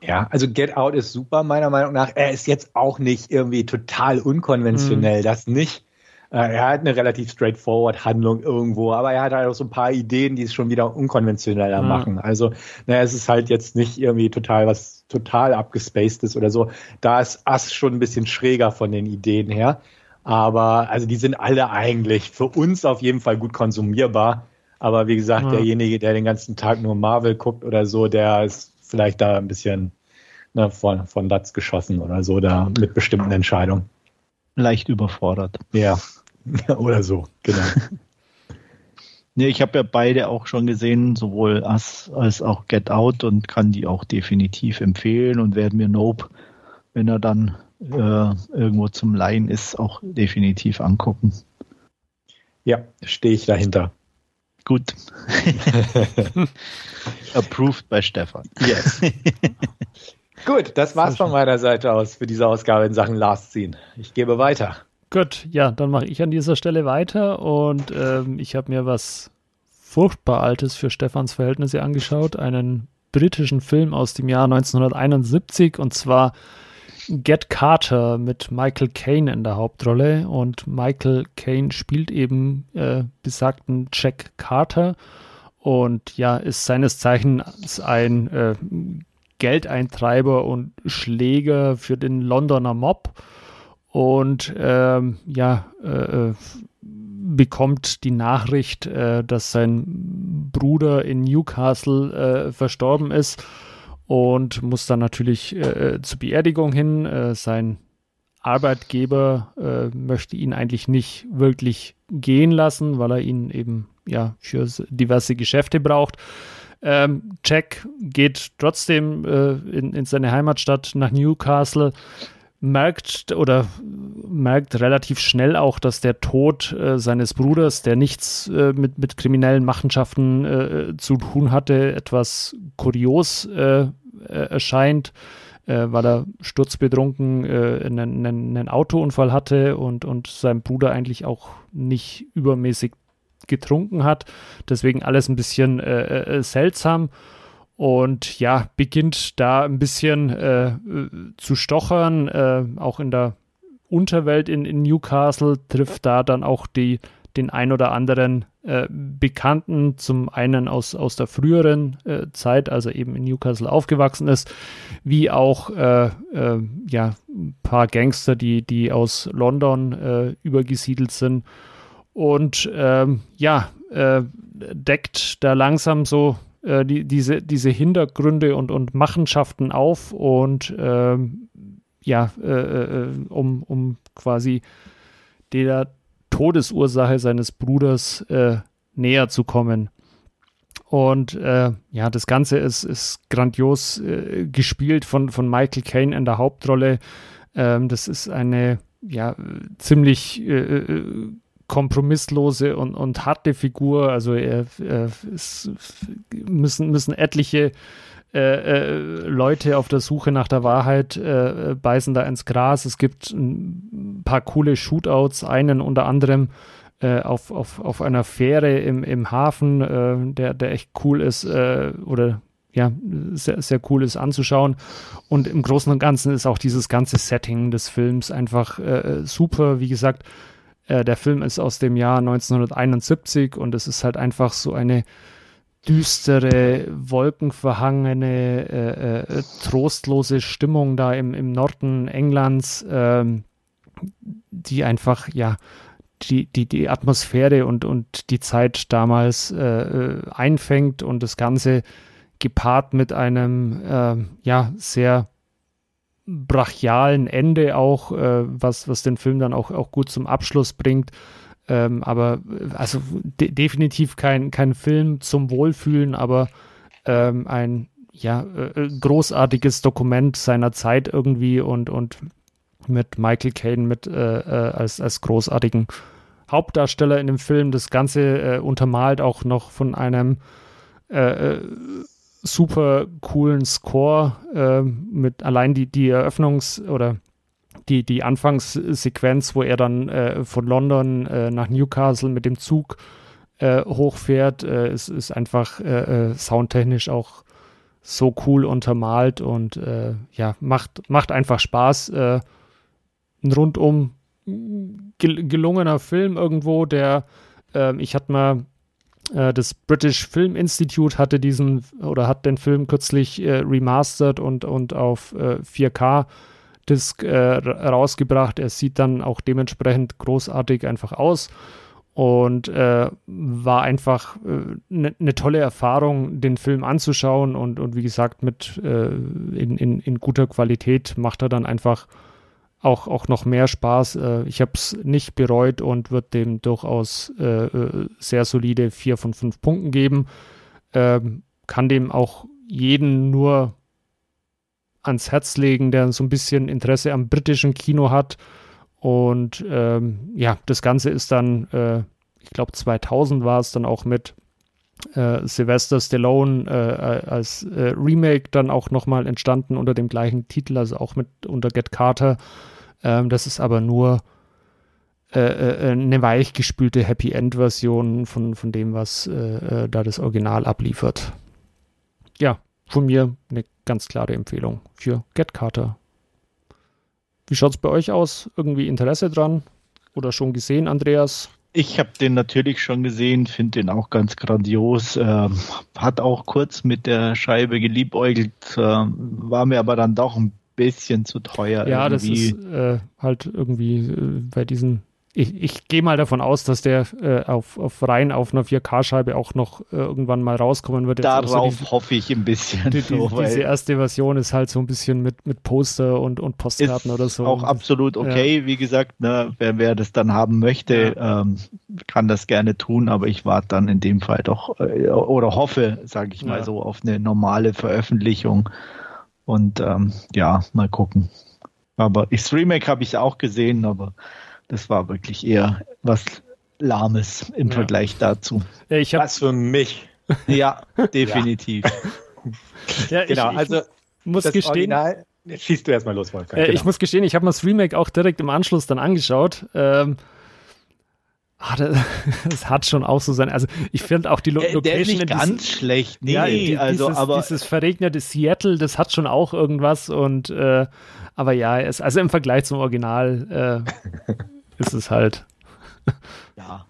Ja, also Get Out ist super, meiner Meinung nach. Er ist jetzt auch nicht irgendwie total unkonventionell, mhm. das nicht. Äh, er hat eine relativ straightforward Handlung irgendwo, aber er hat halt auch so ein paar Ideen, die es schon wieder unkonventioneller mhm. machen. Also, naja, es ist halt jetzt nicht irgendwie total was total abgespaced ist oder so. Da ist Ass schon ein bisschen schräger von den Ideen her. Aber also die sind alle eigentlich für uns auf jeden Fall gut konsumierbar. Aber wie gesagt, ja. derjenige, der den ganzen Tag nur Marvel guckt oder so, der ist vielleicht da ein bisschen ne, von, von Latz geschossen oder so, da mit bestimmten Entscheidungen. Leicht überfordert. Ja, [laughs] oder so, genau. [laughs] nee, ich habe ja beide auch schon gesehen, sowohl Us als auch Get Out und kann die auch definitiv empfehlen und werden mir Nope, wenn er dann äh, irgendwo zum Leihen ist, auch definitiv angucken. Ja, stehe ich dahinter. Gut. [laughs] Approved bei Stefan. Yes. Gut, das war's von meiner Seite aus für diese Ausgabe in Sachen Last Scene. Ich gebe weiter. Gut, ja, dann mache ich an dieser Stelle weiter und ähm, ich habe mir was furchtbar Altes für Stefans Verhältnisse angeschaut, einen britischen Film aus dem Jahr 1971 und zwar Get Carter mit Michael Caine in der Hauptrolle und Michael Caine spielt eben äh, besagten Jack Carter und ja, ist seines Zeichens ein äh, Geldeintreiber und Schläger für den Londoner Mob und ähm, ja, äh, äh bekommt die Nachricht, äh, dass sein Bruder in Newcastle äh, verstorben ist und muss dann natürlich äh, zur Beerdigung hin. Äh, sein Arbeitgeber äh, möchte ihn eigentlich nicht wirklich gehen lassen, weil er ihn eben ja für diverse Geschäfte braucht. Ähm, Jack geht trotzdem äh, in, in seine Heimatstadt nach Newcastle, merkt oder merkt relativ schnell auch, dass der Tod äh, seines Bruders, der nichts äh, mit, mit kriminellen Machenschaften äh, zu tun hatte, etwas kurios äh, äh, erscheint, äh, weil er sturzbetrunken einen, einen, Autounfall hatte und, und sein Bruder eigentlich auch nicht übermäßig getrunken hat. Deswegen alles ein bisschen seltsam und ja, beginnt da ein bisschen äh, zu stochern, äh, auch in der Unterwelt in, in, Newcastle, trifft da dann auch die, den ein oder anderen äh, Bekannten, zum einen aus, aus der früheren äh, Zeit, also eben in Newcastle aufgewachsen ist, wie auch äh, äh, ja, ein paar Gangster, die, die aus London übergesiedelt sind. Und ähm, ja, deckt da langsam so äh, die, diese, diese Hintergründe und, und Machenschaften auf und ähm, ja, äh, äh, um, um quasi der Todesursache seines Bruders äh, näher zu kommen. Und äh, ja, das Ganze ist, ist grandios äh, gespielt von, von Michael Caine in der Hauptrolle. Ähm, das ist eine ja, ziemlich äh, kompromisslose und, und harte Figur. Also er, er ist, müssen, müssen etliche äh, äh, Leute auf der Suche nach der Wahrheit äh, beißen da ins Gras. Es gibt ein paar coole Shootouts, einen unter anderem äh, auf, auf, auf einer Fähre im, im Hafen, äh, der, der echt cool ist äh, oder ja, sehr, sehr cool ist anzuschauen. Und im Großen und Ganzen ist auch dieses ganze Setting des Films einfach super. Wie gesagt, äh, der Film ist aus dem Jahr 1971 und es ist halt einfach so eine düstere, wolkenverhangene, äh, äh, trostlose Stimmung da im, im Norden Englands, ähm, die einfach, ja, die, die, die Atmosphäre und, und die Zeit damals äh, äh einfängt und das Ganze gepaart mit einem, äh, ja, sehr brachialen Ende auch, äh, was, was den Film dann auch, auch gut zum Abschluss bringt. Ähm, aber äh, also de definitiv kein, kein Film zum Wohlfühlen, aber ähm, ein ja, äh, äh, großartiges Dokument seiner Zeit irgendwie und, und mit Michael Caine mit äh, äh, als, als großartigen Hauptdarsteller in dem Film. Das Ganze untermalt auch noch von einem super coolen Score äh, mit allein die, die Eröffnungs- oder die, die Anfangssequenz, wo er dann äh, von London äh, nach Newcastle mit dem Zug äh, hochfährt, äh, ist, ist einfach äh, soundtechnisch auch so cool untermalt und ja, macht, macht einfach Spaß. ein rundum gel gelungener Film irgendwo, der ich hatte mal äh, das British Film Institute hatte diesen oder hat den Film kürzlich äh, remastered und, und auf äh, 4K Disc äh, rausgebracht. Er sieht dann auch dementsprechend großartig einfach aus und äh, war einfach eine ne tolle Erfahrung, den Film anzuschauen und, und wie gesagt, mit in, in, in guter Qualität macht er dann einfach auch, auch noch mehr Spaß. Äh, ich habe es nicht bereut und würde dem durchaus äh, äh, sehr solide 4 von 5 Punkten geben. Ähm, kann dem auch jeden nur ans Herz legen, der so ein bisschen Interesse am britischen Kino hat. Und ähm, ja, das Ganze ist dann, äh, ich glaube 2000 war es dann auch mit äh, Sylvester Stallone äh, als äh, Remake dann auch nochmal entstanden unter dem gleichen Titel, also auch mit unter Get Carter. Ähm, das ist aber nur äh, äh, eine weichgespülte Happy End-Version von, von dem, was äh, da das Original abliefert. Ja, von mir eine ganz klare Empfehlung für Get Carter. Wie schaut es bei euch aus? Irgendwie Interesse dran? Oder schon gesehen, Andreas? Ich habe den natürlich schon gesehen, finde den auch ganz grandios. Ähm, hat auch kurz mit der Scheibe geliebäugelt, ähm, war mir aber dann doch ein bisschen zu teuer. Ja, irgendwie. das ist äh, halt irgendwie äh, bei diesen ich, ich gehe mal davon aus, dass der äh, auf, auf rein auf einer 4K-Scheibe auch noch äh, irgendwann mal rauskommen wird. Darauf so die, hoffe ich ein bisschen. Die, [laughs] so, die, diese erste Version ist halt so ein bisschen mit, mit Poster und, und Postkarten oder so. Auch absolut okay. Ja. Wie gesagt, ne, wer, wer das dann haben möchte, ja. ähm, kann das gerne tun, aber ich warte dann in dem Fall doch äh, oder hoffe, sage ich mal ja. so, auf eine normale Veröffentlichung. Und ähm, ja, mal gucken. Aber das Remake habe ich auch gesehen, aber das war wirklich eher was Lahmes im ja. Vergleich dazu. Ich was für mich. [laughs] Ja, definitiv. ja, genau, ich, also muss gestehen. Original, schießt du erstmal los, Wolfgang. Äh, genau. Ich muss gestehen, ich habe mir das Remake auch direkt im Anschluss dann angeschaut. Ähm, Ah, das, [laughs] das, hat schon auch so sein. Also ich finde auch die Lo Location der ist nicht ganz schlecht. Nee, ja, die, also dieses, aber dieses verregnete Seattle, das hat schon auch irgendwas und äh, aber ja, es, also im Vergleich zum Original äh, [laughs] ist es halt ja.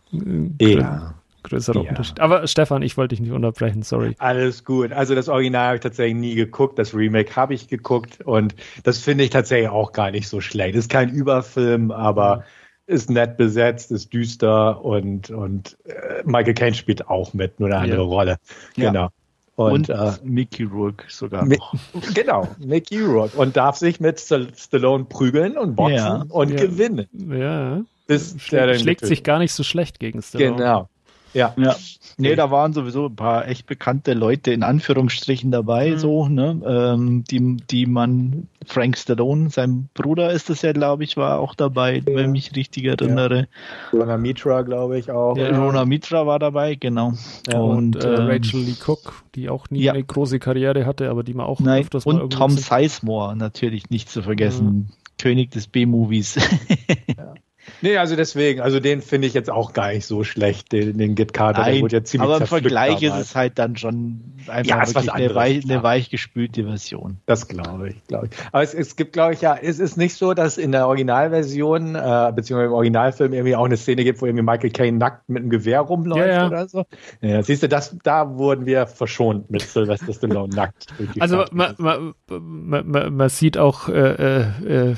ja. größerer ja. Unterschied. Aber Stefan, ich wollte dich nicht unterbrechen, sorry. Alles gut. Also das Original habe ich tatsächlich nie geguckt, das Remake habe ich geguckt und das finde ich tatsächlich auch gar nicht so schlecht. Ist kein Überfilm, aber mhm ist nett besetzt, ist düster und, und äh, Michael Caine spielt auch mit, nur eine andere ja. Rolle. Genau. Ja. Und, und äh, Mickey Rourke sogar noch. [laughs] genau, Mickey Rourke. Und darf sich mit Stallone prügeln und boxen ja. und gewinnen. Ja. Bis Schlägt, schlägt sich gar nicht so schlecht gegen Stallone. Genau. Ja. ja. Nee, da waren sowieso ein paar echt bekannte Leute in Anführungsstrichen dabei, mhm. so, ne, ähm, die, die man, Frank Stallone, sein Bruder ist das ja, glaube ich, war auch dabei, ja. wenn ich mich richtig erinnere. Ja. Rona Mitra, glaube ich, auch. Ja, Rona Mitra war dabei, genau. Ja, und, und äh, ähm, Rachel Lee Cook, die auch nie eine große Karriere hatte, aber die man auch Nein, öfters Und Tom Sizemore, natürlich nicht zu vergessen. König des B-Movies. ja. [laughs] Nee, also deswegen, also den finde ich jetzt auch gar nicht so schlecht, den, den Git Carter, Nein, der wurde ja ziemlich Aber im Vergleich ist es halt dann schon einfach ja, wirklich eine, weich, eine weichgespülte Version. Das glaube ich, glaube ich. Aber es, es gibt, glaube ich, ja, es ist nicht so, dass in der Originalversion, äh, beziehungsweise im Originalfilm irgendwie auch eine Szene gibt, wo irgendwie Michael Caine nackt mit einem Gewehr rumläuft ja, ja. oder so. Ja, siehst du, das, da wurden wir verschont mit Sylvester Stallone [laughs] nackt. Also man, man, man, man, sieht auch äh, äh, äh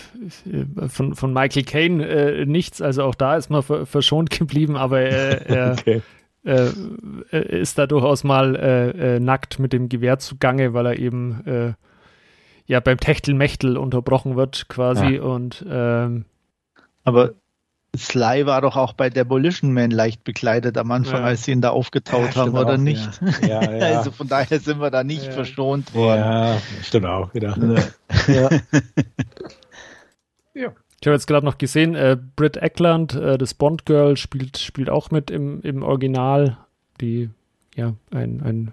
von, von Michael Caine äh, nichts, also auch da ist man verschont geblieben, aber er, [laughs] okay. Äh, ist da durchaus mal äh, äh, nackt mit dem Gewehr zugange, weil er eben äh, ja beim Techtelmechtel unterbrochen wird quasi ja. und ähm, aber Sly war doch auch bei Demolition Man leicht bekleidet am Anfang, ja. als sie ihn da aufgetaut ja, haben, oder auch, nicht? [laughs] Ja. also von daher sind wir da nicht verschont worden. Ja, stimmt auch wieder. Ja. [laughs] Ich habe jetzt gerade noch gesehen, äh, Britt Eckland, äh, das Bond Girl, spielt, spielt auch mit im, im Original. Die, ja, ein, ein,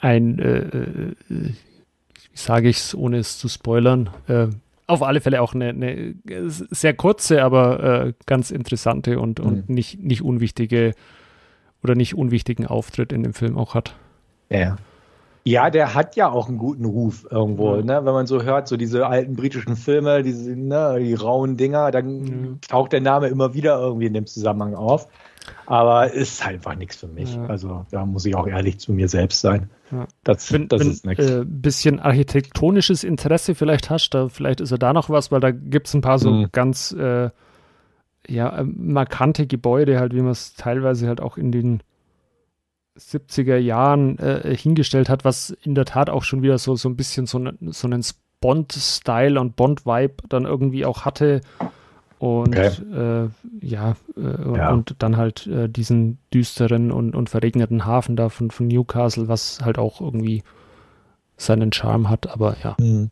ein äh, äh wie sage ich es, ohne es zu spoilern, äh, auf alle Fälle auch eine, eine sehr kurze, aber äh, ganz interessante und, und mhm. nicht, nicht unwichtige oder nicht unwichtigen Auftritt in dem Film auch hat. Ja. Ja, der hat ja auch einen guten Ruf irgendwo, mhm. ne? Wenn man so hört, so diese alten britischen Filme, diese, ne, die rauen Dinger, dann mhm. taucht der Name immer wieder irgendwie in dem Zusammenhang auf. Aber ist einfach nichts für mich. Ja. Also da muss ich auch ehrlich zu mir selbst sein. Ja. Das, wenn, das wenn, ist nichts. Äh, bisschen architektonisches Interesse vielleicht hast, da vielleicht ist er da noch was, weil da gibt es ein paar so mhm. ganz äh, ja, markante Gebäude, halt, wie man es teilweise halt auch in den 70er Jahren äh, hingestellt hat, was in der Tat auch schon wieder so, so ein bisschen so, ne, so einen Bond-Style und Bond-Vibe dann irgendwie auch hatte. Und okay. äh, ja, äh, ja, und dann halt äh, diesen düsteren und, und verregneten Hafen da von, von Newcastle, was halt auch irgendwie seinen Charme hat, aber ja. Mhm.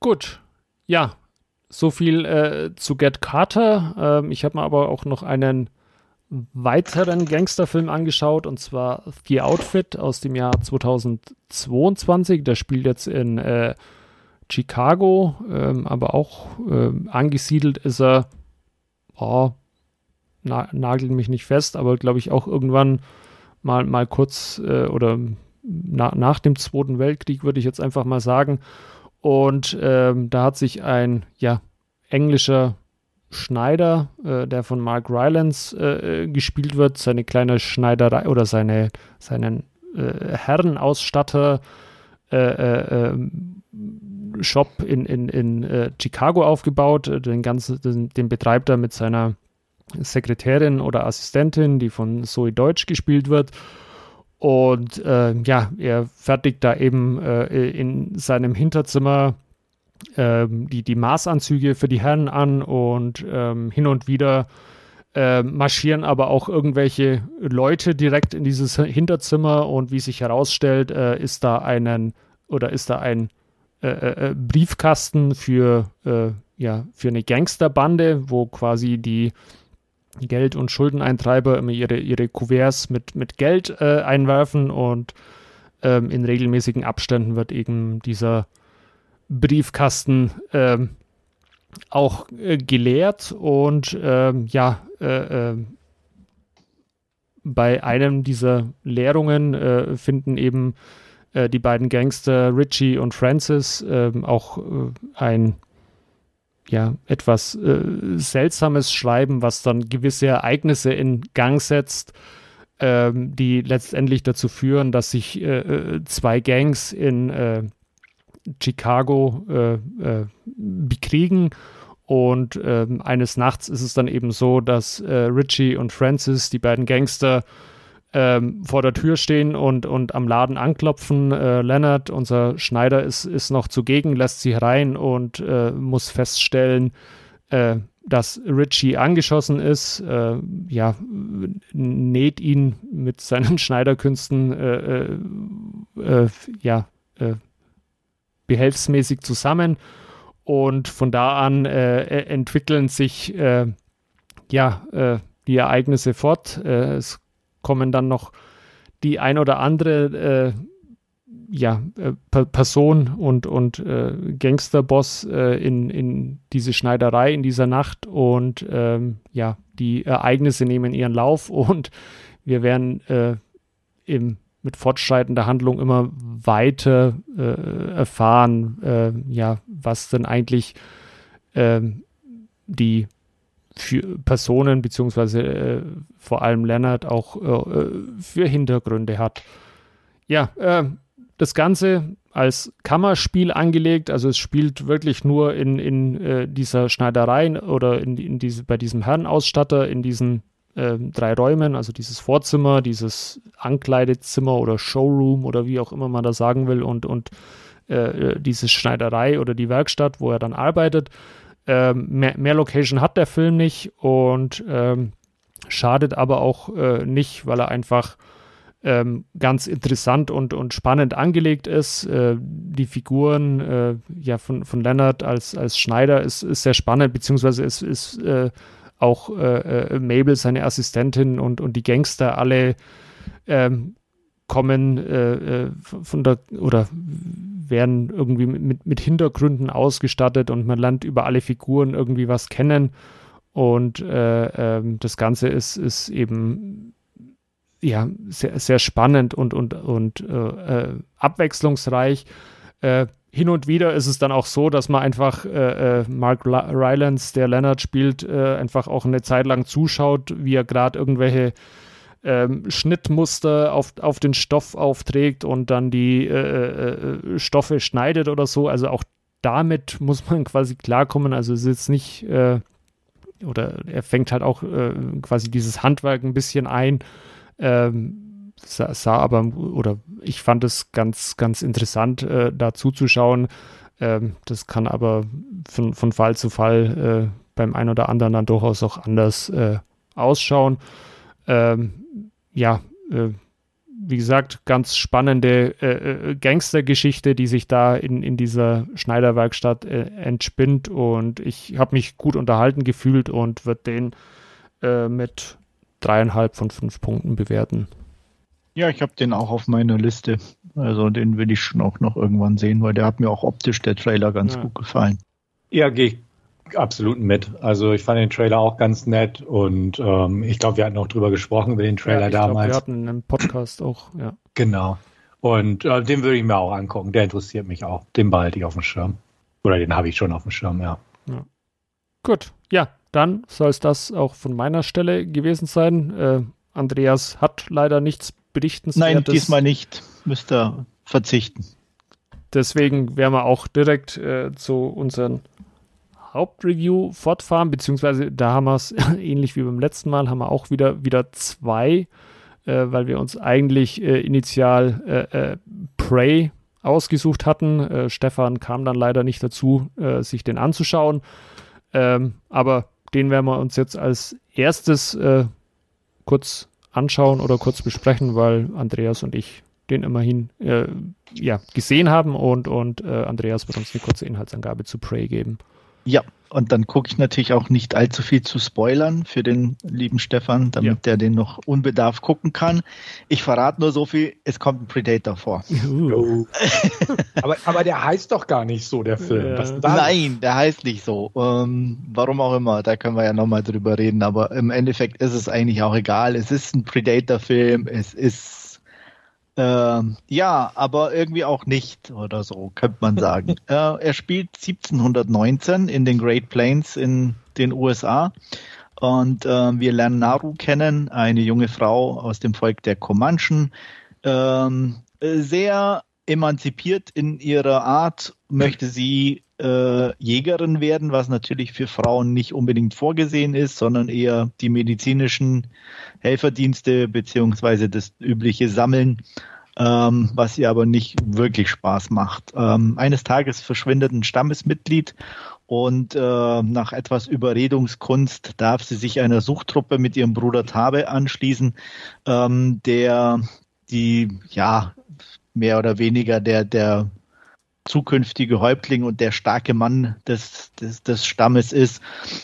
Gut, ja, so viel äh, zu Get Carter. Ähm, ich habe mir aber auch noch einen weiteren Gangsterfilm angeschaut und zwar The Outfit aus dem Jahr 2022. Der spielt jetzt in äh, Chicago, ähm, aber auch äh, angesiedelt ist er, oh, na, nagelt mich nicht fest, aber glaube ich auch irgendwann mal, mal kurz äh, oder na, nach dem Zweiten Weltkrieg, würde ich jetzt einfach mal sagen. Und ähm, da hat sich ein ja, englischer Schneider, äh, der von Mark Rylance äh, äh, gespielt wird, seine kleine Schneiderei oder seine, seinen äh, Herrenausstatter äh, äh, Shop in, in, in Chicago aufgebaut. Den ganzen, den, den betreibt er mit seiner Sekretärin oder Assistentin, die von Zoe Deutsch gespielt wird. Und ja, er fertigt da eben in seinem Hinterzimmer äh, die, die Maßanzüge für die Herren an und ähm, hin und wieder äh, marschieren aber auch irgendwelche Leute direkt in dieses Hinterzimmer und wie sich herausstellt, äh, ist da einen oder ist da ein äh, Briefkasten für, ja, für eine Gangsterbande, wo quasi die Geld- und Schuldeneintreiber immer ihre, ihre Kuverts mit, mit Geld äh, einwerfen und ähm, in regelmäßigen Abständen wird eben dieser Briefkasten ähm, auch äh, geleert und ähm, ja, äh, äh bei einem dieser Leerungen äh, finden eben äh, die beiden Gangster Richie und Francis ähm, auch ein ja, etwas äh, seltsames Schreiben, was dann gewisse Ereignisse in Gang setzt, ähm, die letztendlich dazu führen, dass sich äh, äh zwei Gangs in äh, Chicago äh, äh, bekriegen. Und ähm, eines Nachts ist es dann eben so, dass Richie und Francis, die beiden Gangster, ähm, vor der Tür stehen und, und am Laden anklopfen. Äh, Leonard, unser Schneider, ist, ist noch zugegen, lässt sie herein und äh, muss feststellen, äh, dass Richie angeschossen ist. Äh, ja, näht ihn mit seinen [laughs] Schneiderkünsten äh, äh, ja, behelfsmäßig zusammen. Und von da an entwickeln sich ja, die Ereignisse fort. es kommen dann noch die ein oder andere äh, ja, äh, Person und, und äh, Gangsterboss äh, in, in diese Schneiderei in dieser Nacht und ähm, ja, die Ereignisse nehmen ihren Lauf [laughs] und wir werden äh, im, mit fortschreitender Handlung immer weiter äh, erfahren, äh, ja, was denn eigentlich ähm, die Personen, beziehungsweise äh, vor allem Leonard auch äh, für Hintergründe hat. Ja, äh, das Ganze als Kammerspiel angelegt, also es spielt wirklich nur in, in äh, dieser Schneiderei oder in, in diese, bei diesem Herrenausstatter in diesen ähm, drei Räumen, also dieses Vorzimmer, dieses Ankleidezimmer oder Showroom oder wie auch immer man das sagen will und, und äh, diese Schneiderei oder die Werkstatt, wo er dann arbeitet. Ähm, mehr, mehr, Location hat der Film nicht und ähm, schadet aber auch äh, nicht, weil er einfach ähm, ganz interessant und, und spannend angelegt ist. Äh, die Figuren äh, ja, von, von Leonard als, als Schneider ist, ist sehr spannend, beziehungsweise ist, ist äh, auch äh, äh, Mabel, seine Assistentin und, und die Gangster alle ähm, kommen von der oder werden irgendwie mit, mit Hintergründen ausgestattet und man lernt über alle Figuren irgendwie was kennen. Und äh, äh, das Ganze ist, ist eben ja sehr, sehr spannend und, und, und äh, äh abwechslungsreich. Äh, hin und wieder ist es dann auch so, dass man einfach äh, Mark Rylance, der Leonard spielt, einfach auch eine Zeit lang zuschaut, wie er gerade irgendwelche ähm, Schnittmuster auf, auf den Stoff aufträgt und dann die äh, äh, äh, Stoffe schneidet oder so. Also auch damit muss man [laughs] quasi klarkommen. Also es ist jetzt nicht, äh, oder er fängt halt auch äh, quasi dieses Handwerk ein bisschen ein. Ähm, sah, sah, aber, oder ich fand es ganz, ganz interessant, äh, da zuzuschauen. Ähm, das kann aber von, von Fall zu Fall beim einen oder anderen dann durchaus auch anders ausschauen. Ähm, ja, äh, wie gesagt, ganz spannende äh, äh, Gangstergeschichte, die sich da in, in dieser Schneiderwerkstatt äh, entspinnt. Und ich habe mich gut unterhalten gefühlt und würde den äh, mit dreieinhalb von fünf Punkten bewerten. Ja, ich habe den auch auf meiner Liste. Also den will ich schon auch noch irgendwann sehen, weil der hat mir auch optisch der Trailer ganz ja. gut gefallen. Ja, gehe ich absolut mit. Also ich fand den Trailer auch ganz nett und ähm, ich glaube, wir hatten auch drüber gesprochen über den Trailer ja, damals. Glaub, wir hatten einen Podcast auch, ja. Genau. Und äh, den würde ich mir auch angucken. Der interessiert mich auch. Den behalte ich auf dem Schirm. Oder den habe ich schon auf dem Schirm, ja. ja. Gut, ja, dann soll es das auch von meiner Stelle gewesen sein. Äh, Andreas hat leider nichts berichtenswertes. Nein, diesmal nicht. Müsste verzichten. deswegen werden wir auch direkt äh, zu unseren Hauptreview fortfahren, beziehungsweise da haben wir es [laughs] ähnlich wie beim letzten Mal, haben wir auch wieder, wieder zwei, äh, weil wir uns eigentlich äh, initial äh, äh Prey ausgesucht hatten. Äh, Stefan kam dann leider nicht dazu, sich den anzuschauen. Ähm, aber den werden wir uns jetzt als erstes kurz anschauen oder kurz besprechen, weil Andreas und ich den immerhin ja, gesehen haben und, und Andreas wird uns eine kurze Inhaltsangabe zu Prey geben. Ja, und dann gucke ich natürlich auch nicht allzu viel zu spoilern für den lieben Stefan, damit ja. der den noch unbedarft gucken kann. Ich verrate nur so viel, es kommt ein Predator vor. Uh. [laughs] aber, aber der heißt doch gar nicht so, der Film. Ja. Nein, der heißt nicht so. Ähm, warum auch immer, da können wir ja nochmal drüber reden. Aber im Endeffekt ist es eigentlich auch egal. Es ist ein Predator-Film, es ist ähm, ja, aber irgendwie auch nicht oder so, könnte man sagen. [laughs] äh, er spielt 1719 in den Great Plains in den USA. Und äh, wir lernen Naru kennen, eine junge Frau aus dem Volk der Comanchen. Ähm, sehr emanzipiert in ihrer Art, möchte sie äh, Jägerin werden, was natürlich für Frauen nicht unbedingt vorgesehen ist, sondern eher die medizinischen Helferdienste beziehungsweise das übliche Sammeln, ähm, was ihr aber nicht wirklich Spaß macht. Ähm, eines Tages verschwindet ein Stammesmitglied und äh, nach etwas Überredungskunst darf sie sich einer Suchtruppe mit ihrem Bruder Tabe anschließen, ähm, der die ja mehr oder weniger der der zukünftige Häuptling und der starke Mann des, des, des Stammes ist.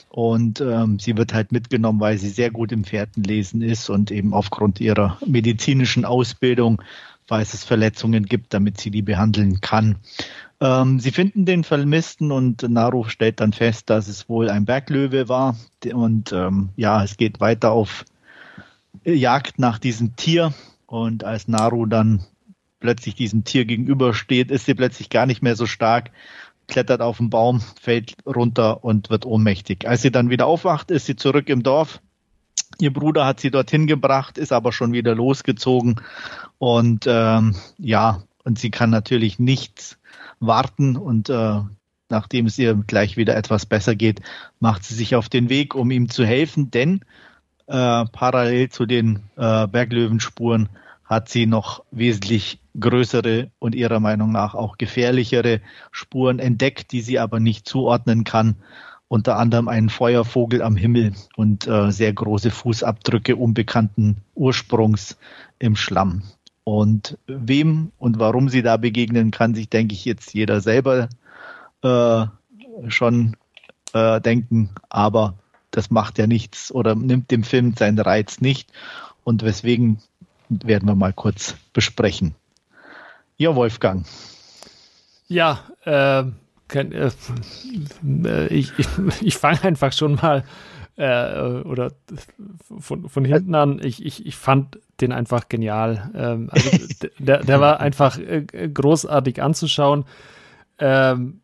Und ähm, sie wird halt mitgenommen, weil sie sehr gut im Pferdenlesen ist und eben aufgrund ihrer medizinischen Ausbildung, falls es Verletzungen gibt, damit sie die behandeln kann. Ähm, sie finden den Vermissten und Naru stellt dann fest, dass es wohl ein Berglöwe war. Und ähm, ja, es geht weiter auf Jagd nach diesem Tier. Und als Naru dann plötzlich diesem Tier gegenübersteht, ist sie plötzlich gar nicht mehr so stark, klettert auf den Baum, fällt runter und wird ohnmächtig. Als sie dann wieder aufwacht, ist sie zurück im Dorf. Ihr Bruder hat sie dorthin gebracht, ist aber schon wieder losgezogen und ähm, ja, und sie kann natürlich nichts warten und äh, nachdem es ihr gleich wieder etwas besser geht, macht sie sich auf den Weg, um ihm zu helfen, denn äh, parallel zu den äh, Berglöwenspuren hat sie noch wesentlich größere und ihrer Meinung nach auch gefährlichere Spuren entdeckt, die sie aber nicht zuordnen kann. Unter anderem einen Feuervogel am Himmel und äh, sehr große Fußabdrücke unbekannten Ursprungs im Schlamm. Und wem und warum sie da begegnen, kann sich, denke ich, jetzt jeder selber äh, schon äh, denken. Aber das macht ja nichts oder nimmt dem Film seinen Reiz nicht. Und weswegen werden wir mal kurz besprechen. Ja, Wolfgang. Ja, äh, kann, äh, äh, ich, ich, ich fange einfach schon mal äh, oder von, von hinten an. Ich, ich, ich fand den einfach genial. Ähm, also der, der war einfach äh, großartig anzuschauen. Ähm,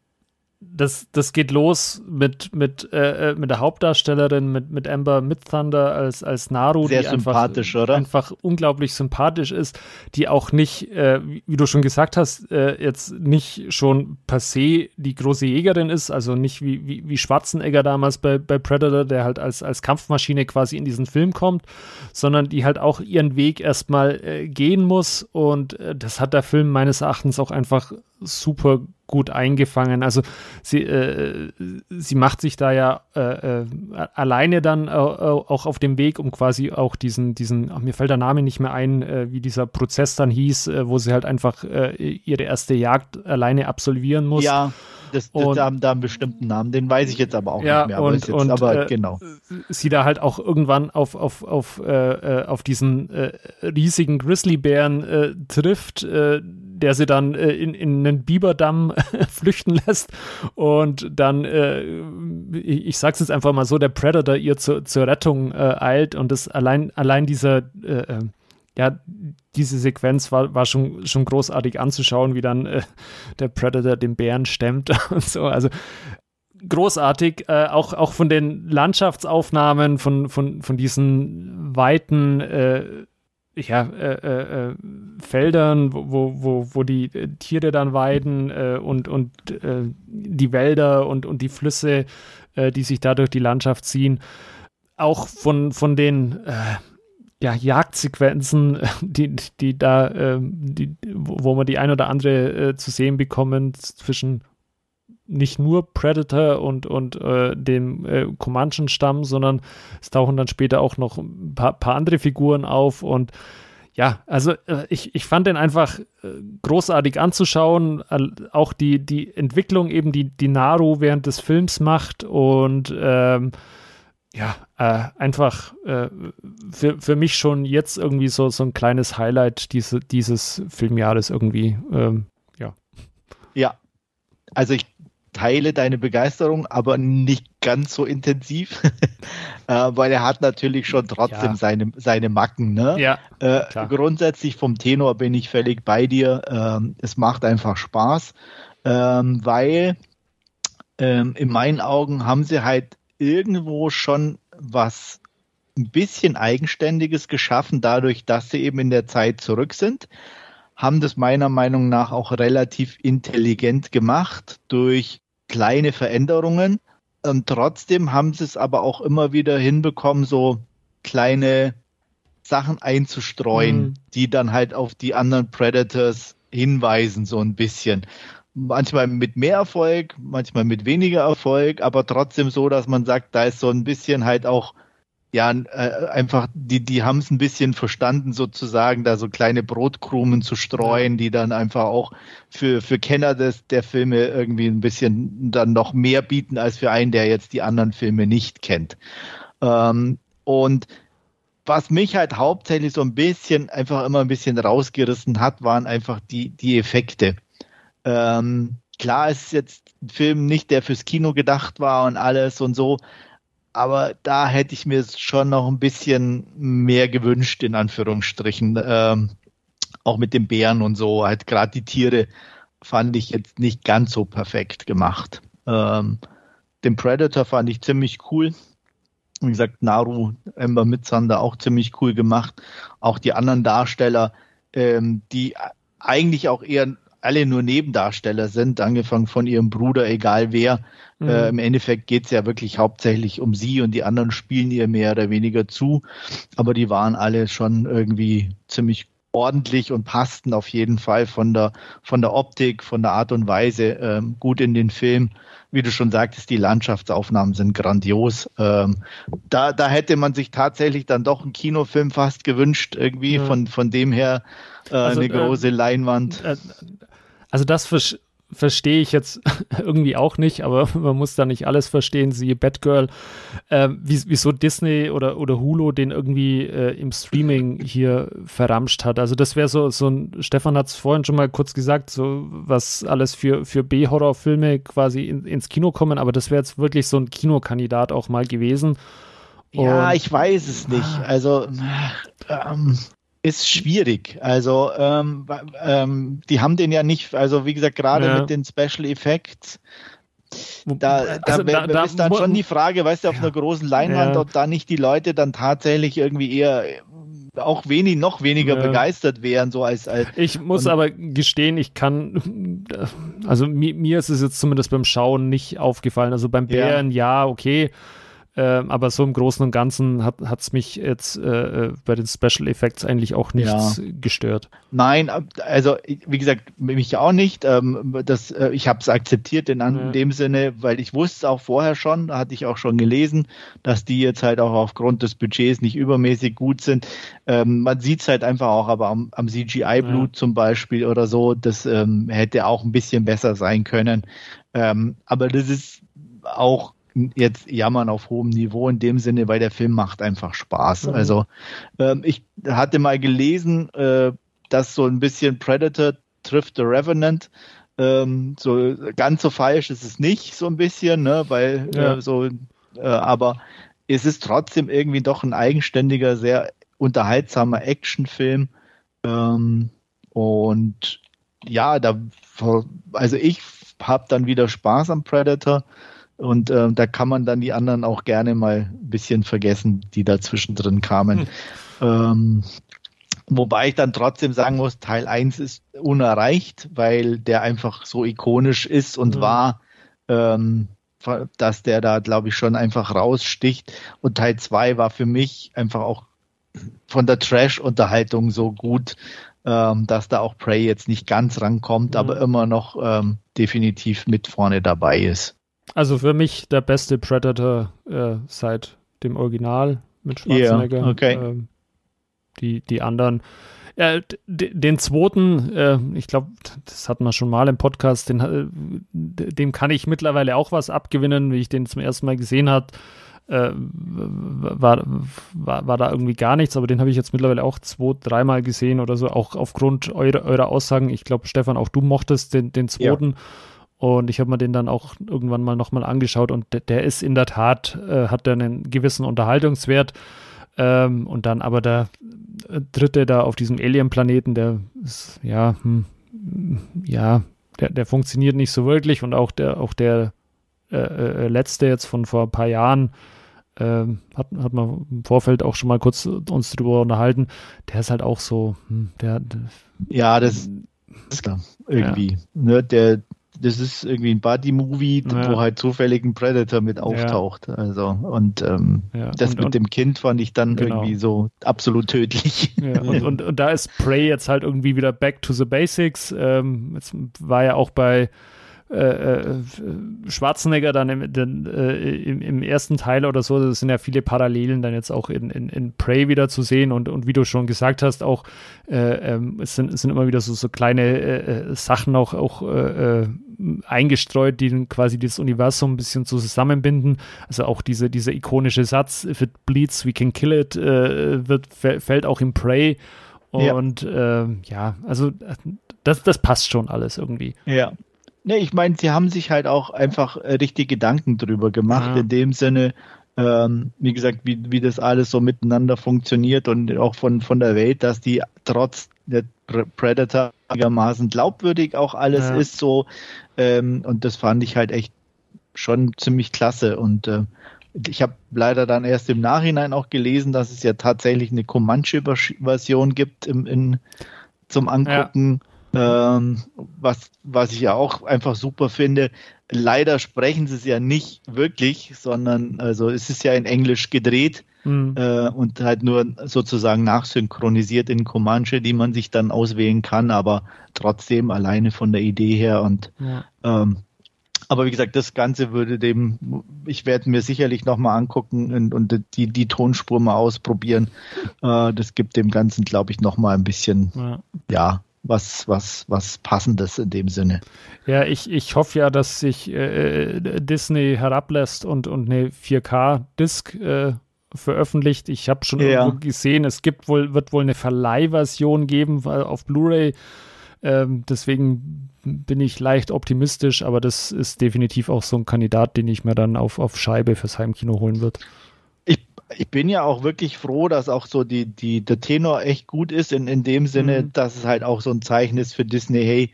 das, das geht los mit, mit, äh, äh, mit der Hauptdarstellerin, mit, mit Amber Midthunder als, als Naru, Sehr die sympathisch, einfach, oder? einfach unglaublich sympathisch ist, die auch nicht, äh, wie du schon gesagt hast, äh, jetzt nicht schon per se die große Jägerin ist, also nicht wie, wie, wie Schwarzenegger damals bei, bei Predator, der halt als, als Kampfmaschine quasi in diesen Film kommt, sondern die halt auch ihren Weg erstmal äh, gehen muss und äh, das hat der Film meines Erachtens auch einfach super gut eingefangen. Also sie, äh, sie macht sich da ja äh, äh, alleine dann äh, auch auf dem Weg, um quasi auch diesen, diesen, ach, mir fällt der Name nicht mehr ein, äh, wie dieser Prozess dann hieß, äh, wo sie halt einfach ihre erste Jagd alleine absolvieren muss. Ja. Das, das, und, da, haben, da einen bestimmten Namen, den weiß ich jetzt aber auch ja, nicht mehr. Aber, und, jetzt, und, aber äh, genau. Sie da halt auch irgendwann auf, auf, auf, äh, auf diesen äh, riesigen Grizzlybären trifft, der sie dann äh, in, in einen Biberdamm [laughs] flüchten lässt und dann, äh, ich, ich sag's jetzt einfach mal so, der Predator ihr zu, zur Rettung äh, eilt und das allein, allein dieser, äh, äh, ja, diese Sequenz war, war schon, schon großartig anzuschauen, wie dann äh, der Predator den Bären stemmt [laughs] und so. Also großartig, äh, auch, auch von den Landschaftsaufnahmen, von, von, von diesen weiten äh, ja, äh, äh, äh, Feldern, wo, wo, wo die äh, Tiere dann weiden äh, und, und äh, die Wälder und, und die Flüsse, die sich da durch die Landschaft ziehen. Auch von, von den ja, Jagdsequenzen, [laughs] die, die da, ähm, die, wo man die ein oder andere zu sehen bekommen zwischen nicht nur Predator und, und äh, dem äh, Comanchen-Stamm, sondern es tauchen dann später auch noch ein paar, paar andere Figuren auf und ja, also äh, ich, ich fand den einfach äh, großartig anzuschauen. Auch die, die Entwicklung eben, die, die Naru während des Films macht und ähm, ja, äh, einfach äh, für, für mich schon jetzt irgendwie so, so ein kleines Highlight diese, dieses Filmjahres irgendwie. Ähm, ja. Ja, also ich teile deine Begeisterung, aber nicht ganz so intensiv, [laughs] äh, weil er hat natürlich schon trotzdem ja. seine, seine Macken. Ne? Ja, äh, grundsätzlich vom Tenor bin ich völlig bei dir. Ähm, es macht einfach Spaß, ähm, weil ähm, in meinen Augen haben sie halt irgendwo schon was ein bisschen Eigenständiges geschaffen, dadurch, dass sie eben in der Zeit zurück sind haben das meiner Meinung nach auch relativ intelligent gemacht durch kleine Veränderungen. Und trotzdem haben sie es aber auch immer wieder hinbekommen, so kleine Sachen einzustreuen, mhm. die dann halt auf die anderen Predators hinweisen, so ein bisschen. Manchmal mit mehr Erfolg, manchmal mit weniger Erfolg, aber trotzdem so, dass man sagt, da ist so ein bisschen halt auch ja, äh, einfach, die, die haben es ein bisschen verstanden, sozusagen, da so kleine Brotkrumen zu streuen, die dann einfach auch für, für Kenner des, der Filme irgendwie ein bisschen dann noch mehr bieten, als für einen, der jetzt die anderen Filme nicht kennt. Ähm, und was mich halt hauptsächlich so ein bisschen, einfach immer ein bisschen rausgerissen hat, waren einfach die, die Effekte. Ähm, klar ist jetzt ein Film nicht, der fürs Kino gedacht war und alles und so, aber da hätte ich mir schon noch ein bisschen mehr gewünscht, in Anführungsstrichen. Ähm, auch mit den Bären und so, halt gerade die Tiere fand ich jetzt nicht ganz so perfekt gemacht. Ähm, den Predator fand ich ziemlich cool. Wie gesagt, Naru, Ember Mitsander auch ziemlich cool gemacht. Auch die anderen Darsteller, ähm, die eigentlich auch eher alle nur Nebendarsteller sind, angefangen von ihrem Bruder, egal wer. Mhm. Äh, Im Endeffekt geht's ja wirklich hauptsächlich um sie und die anderen spielen ihr mehr oder weniger zu. Aber die waren alle schon irgendwie ziemlich ordentlich und passten auf jeden Fall von der, von der Optik, von der Art und Weise ähm, gut in den Film. Wie du schon sagtest, die Landschaftsaufnahmen sind grandios. Ähm, da, da hätte man sich tatsächlich dann doch einen Kinofilm fast gewünscht, irgendwie ja. von, von dem her äh, also, eine große äh, Leinwand. Äh, also das verstehe ich jetzt [laughs] irgendwie auch nicht, aber [laughs] man muss da nicht alles verstehen, siehe Batgirl, äh, wieso Disney oder, oder Hulu den irgendwie äh, im Streaming hier verramscht hat. Also das wäre so, so ein, Stefan hat es vorhin schon mal kurz gesagt, so was alles für, für B-Horror-Filme quasi in, ins Kino kommen, aber das wäre jetzt wirklich so ein Kinokandidat auch mal gewesen. Und ja, ich weiß es nicht. Ah. Also ähm, ist schwierig. Also ähm, ähm, die haben den ja nicht, also wie gesagt, gerade ja. mit den Special Effects, da, also da, da, ist dann schon die Frage, weißt du, auf ja. einer großen Leinwand, ja. ob da nicht die Leute dann tatsächlich irgendwie eher auch wenig, noch weniger ja. begeistert wären, so als, als Ich muss aber gestehen, ich kann, also mir, mir, ist es jetzt zumindest beim Schauen nicht aufgefallen. Also beim Bären, ja, okay, ähm, aber so im Großen und Ganzen hat es mich jetzt äh, äh, bei den Special Effects eigentlich auch nichts ja. gestört. Nein, also wie gesagt, mich auch nicht. Ähm, das, äh, ich habe es akzeptiert in, an, ja. dem Sinne, weil ich wusste auch vorher schon, hatte ich auch schon gelesen, dass die jetzt halt auch aufgrund des Budgets nicht übermäßig gut sind. Ähm, man sieht es halt einfach auch, aber am, am CGI-Blut ja. zum Beispiel oder so, das ähm, hätte auch ein bisschen besser sein können. Ähm, aber das ist auch jetzt jammern auf hohem Niveau in dem Sinne, weil der Film macht einfach Spaß. Mhm. Also ähm, ich hatte mal gelesen, äh, dass so ein bisschen Predator trifft The Revenant. Ähm, so ganz so falsch ist es nicht, so ein bisschen, ne, weil ja. äh, so, äh, aber es ist trotzdem irgendwie doch ein eigenständiger, sehr unterhaltsamer Actionfilm. Ähm, und ja, da, also ich habe dann wieder Spaß am Predator. Und äh, da kann man dann die anderen auch gerne mal ein bisschen vergessen, die dazwischen drin kamen. Hm. Ähm, Wobei ich dann trotzdem sagen muss, Teil 1 ist unerreicht, weil der einfach so ikonisch ist und mhm. war, ähm, dass der da, glaube ich, schon einfach raussticht. Und Teil 2 war für mich einfach auch von der Trash-Unterhaltung so gut, ähm, dass da auch Prey jetzt nicht ganz rankommt, mhm. aber immer noch ähm, definitiv mit vorne dabei ist. Also für mich der beste Predator äh, seit dem Original mit Schwarzenegger. Yeah, okay. Ähm, die, die anderen. Ja, den zweiten, äh, ich glaube, das hatten wir schon mal im Podcast, den, äh, dem kann ich mittlerweile auch was abgewinnen, wie ich den zum ersten Mal gesehen habe. Äh, war, war, war da irgendwie gar nichts, aber den habe ich jetzt mittlerweile auch zwei, dreimal gesehen oder so, auch aufgrund eurer, eurer Aussagen. Ich glaube, Stefan, auch du mochtest den, den zweiten. Ja. Und ich habe mir den dann auch irgendwann mal nochmal angeschaut und der, der, ist in der Tat, äh, hat der einen gewissen Unterhaltungswert. Ähm, und dann aber der dritte da auf diesem Alien-Planeten, der ist, ja, hm, ja, der, der funktioniert nicht so wirklich und auch der, auch der äh, äh, letzte jetzt von vor ein paar Jahren, äh, hat, hat man im Vorfeld auch schon mal kurz uns drüber unterhalten, der ist halt auch so, hm, der, der Ja, das ist klar, irgendwie. Ja. Ne, der, das ist irgendwie ein Buddy-Movie, ja. wo halt zufällig ein Predator mit auftaucht. Ja. Also und ähm, ja. das und, mit und, dem Kind fand ich dann genau. irgendwie so absolut tödlich. Und, [laughs] und, und, da ist Prey jetzt halt irgendwie wieder back to the basics. Ähm, jetzt war ja auch bei äh, äh, Schwarzenegger dann im, den, äh, im, im, ersten Teil oder so, das sind ja viele Parallelen dann jetzt auch in, in, in Prey wieder zu sehen und, und wie du schon gesagt hast, auch äh, ähm, es, sind, es sind immer wieder so, so kleine äh, Sachen auch, auch eingestreut, die dann quasi das Universum ein bisschen zusammenbinden. Also auch diese, dieser ikonische Satz, if it bleeds, we can kill it, wird, fällt auch im Prey. Und ja, ja also das, das passt schon alles irgendwie. Ja, Ne, ich meine, sie haben sich halt auch einfach äh, richtig Gedanken drüber gemacht, ja. in dem Sinne, ähm, wie gesagt, wie, wie das alles so miteinander funktioniert und auch von, von der Welt, dass die trotz der Predator einigermaßen glaubwürdig auch alles ja. ist so. Ähm, und das fand ich halt echt schon ziemlich klasse. Und äh, ich habe leider dann erst im Nachhinein auch gelesen, dass es ja tatsächlich eine Comanche-Version gibt im, in, zum Angucken. Ja. Ähm, was, was ich ja auch einfach super finde. Leider sprechen sie es ja nicht wirklich, sondern also es ist ja in Englisch gedreht mhm. äh, und halt nur sozusagen nachsynchronisiert in Comanche, die man sich dann auswählen kann, aber trotzdem alleine von der Idee her und ja. ähm, aber wie gesagt, das Ganze würde dem, ich werde mir sicherlich nochmal angucken und, und, die, die Tonspur mal ausprobieren. Äh, das gibt dem Ganzen, glaube ich, nochmal ein bisschen, ja, ja was, was, was Passendes in dem Sinne. Ja, ich, ich hoffe ja, dass sich äh, Disney herablässt und, und eine 4K-Disc äh, veröffentlicht. Ich habe schon ja. irgendwo gesehen, es gibt wohl, wird wohl eine Verleihversion geben auf Blu-ray. Ähm, deswegen bin ich leicht optimistisch, aber das ist definitiv auch so ein Kandidat, den ich mir dann auf, auf Scheibe fürs Heimkino holen würde ich bin ja auch wirklich froh, dass auch so die, die, der Tenor echt gut ist, in, in dem Sinne, mhm. dass es halt auch so ein Zeichen ist für Disney, hey,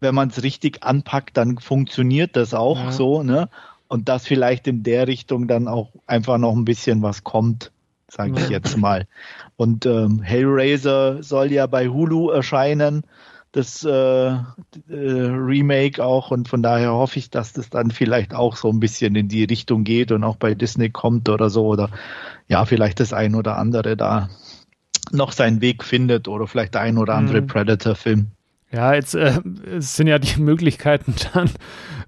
wenn man es richtig anpackt, dann funktioniert das auch ja. so, ne? Und dass vielleicht in der Richtung dann auch einfach noch ein bisschen was kommt, sage ich jetzt mal. Und ähm, Hellraiser soll ja bei Hulu erscheinen das äh, äh, Remake auch und von daher hoffe ich, dass das dann vielleicht auch so ein bisschen in die Richtung geht und auch bei Disney kommt oder so oder ja, vielleicht das ein oder andere da noch seinen Weg findet oder vielleicht der ein oder andere mhm. Predator-Film. Ja, jetzt äh, sind ja die [laughs] Möglichkeiten dann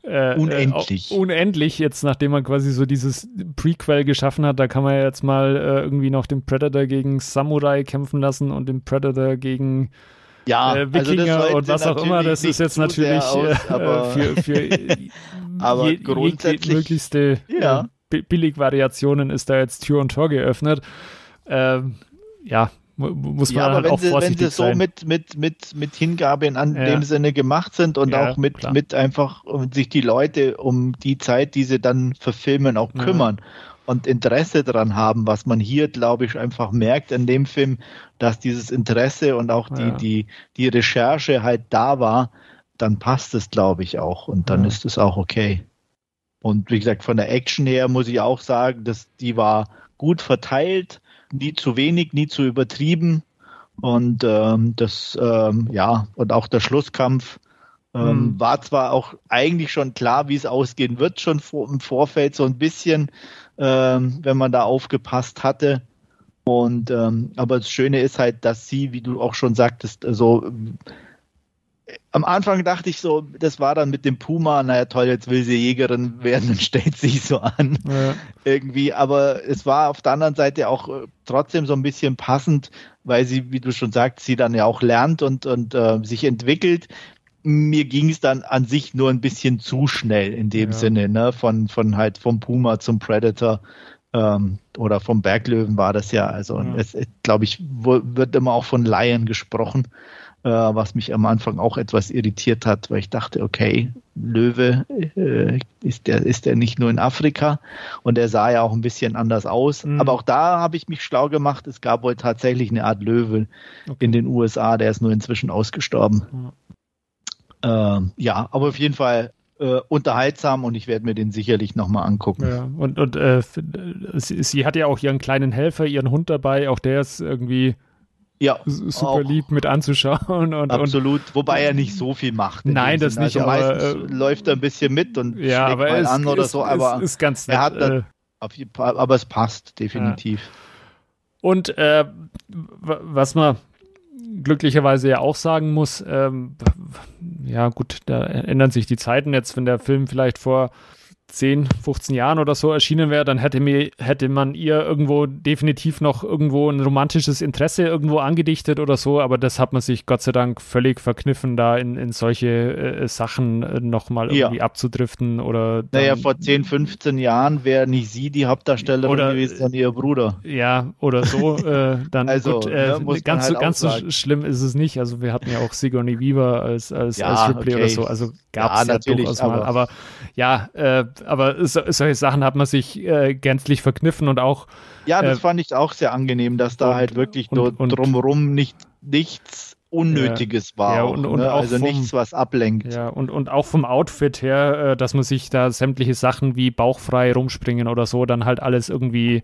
äh, unendlich. Äh, unendlich, jetzt nachdem man quasi so dieses Prequel geschaffen hat, da kann man ja jetzt mal äh, irgendwie noch den Predator gegen Samurai kämpfen lassen und den Predator gegen ja, äh, also Wikinger also und was auch immer, das ist jetzt natürlich aus, äh, aber [laughs] für, für [laughs] aber je, grundsätzlich möglichste ja. äh, Billigvariationen ist da jetzt Tür und Tor geöffnet. Ähm, ja, muss man ja, aber halt wenn auch sie, wenn sie so mit, mit, mit, mit Hingabe in an ja. dem Sinne gemacht sind und ja, auch mit, mit einfach sich die Leute um die Zeit, die sie dann verfilmen, auch kümmern und Interesse daran haben, was man hier, glaube ich, einfach merkt in dem Film, dass dieses Interesse und auch die, ja. die, die Recherche halt da war, dann passt es, glaube ich, auch und dann ja. ist es auch okay. Und wie gesagt, von der Action her muss ich auch sagen, dass die war gut verteilt, nie zu wenig, nie zu übertrieben Und ähm, das, ähm, ja, und auch der Schlusskampf ähm, mhm. war zwar auch eigentlich schon klar, wie es ausgehen wird, schon vor, im Vorfeld so ein bisschen, ähm, wenn man da aufgepasst hatte. Und ähm, aber das Schöne ist halt, dass sie, wie du auch schon sagtest, so am Anfang dachte ich so, das war dann mit dem Puma, naja toll, jetzt will sie Jägerin werden [laughs] und stellt sich so an. Ja. Irgendwie, aber es war auf der anderen Seite auch äh, trotzdem so ein bisschen passend, weil sie, wie du schon sagst, sie dann ja auch lernt und, und äh, sich entwickelt. Mir ging es dann an sich nur ein bisschen zu schnell in dem ja. Sinne, ne? Von, von halt vom Puma zum Predator ähm, oder vom Berglöwen war das ja. Also ja. es, glaube ich, wird immer auch von Laien gesprochen äh, was mich am Anfang auch etwas irritiert hat, weil ich dachte, okay, Löwe äh, ist der ist der nicht nur in Afrika und er sah ja auch ein bisschen anders aus. Mhm. Aber auch da habe ich mich schlau gemacht. Es gab wohl tatsächlich eine Art Löwe okay. in den USA, der ist nur inzwischen ausgestorben. Mhm. Äh, ja, aber auf jeden Fall äh, unterhaltsam und ich werde mir den sicherlich nochmal angucken. Ja, und, und äh, sie, sie, hat ja auch ihren kleinen Helfer, ihren Hund dabei, auch der ist irgendwie ja, super lieb mit anzuschauen. Und, Absolut, und, wobei er nicht so viel macht. Nein, das nicht. Also aber, meistens äh, läuft er ein bisschen mit und ja, aber mal an oder ist, so, aber ist, ist ganz nett. Er hat dann, äh, aber es passt definitiv. Ja. Und äh, was man glücklicherweise ja auch sagen muss, ähm, ja gut, da ändern sich die Zeiten jetzt, wenn der Film vielleicht vor 10, 15 Jahren oder so erschienen wäre, dann hätte, mir, hätte man ihr irgendwo definitiv noch irgendwo ein romantisches Interesse irgendwo angedichtet oder so, aber das hat man sich Gott sei Dank völlig verkniffen, da in, in solche äh, Sachen äh, nochmal irgendwie ja. abzudriften oder. Naja, vor 10, 15 Jahren wäre nicht sie die Hauptdarstellerin oder, gewesen, sondern ihr Bruder. Ja, oder so. äh, dann [laughs] also, gut, äh, ne, ganz, halt so, ganz so schlimm ist es nicht. Also wir hatten ja auch Sigourney Weaver als, als, ja, als Ripley okay. oder so, also gab es ja, ja durchaus mal. Aber, aber ja, äh, aber so, solche Sachen hat man sich äh, gänzlich verkniffen und auch. Ja, das äh, fand ich auch sehr angenehm, dass da und, halt wirklich und, und, drumherum nicht, nichts Unnötiges war. Ja, und, auch, ne? also vom, nichts, was ablenkt. Ja, und, und auch vom Outfit her, äh, dass man sich da sämtliche Sachen wie bauchfrei rumspringen oder so, dann halt alles irgendwie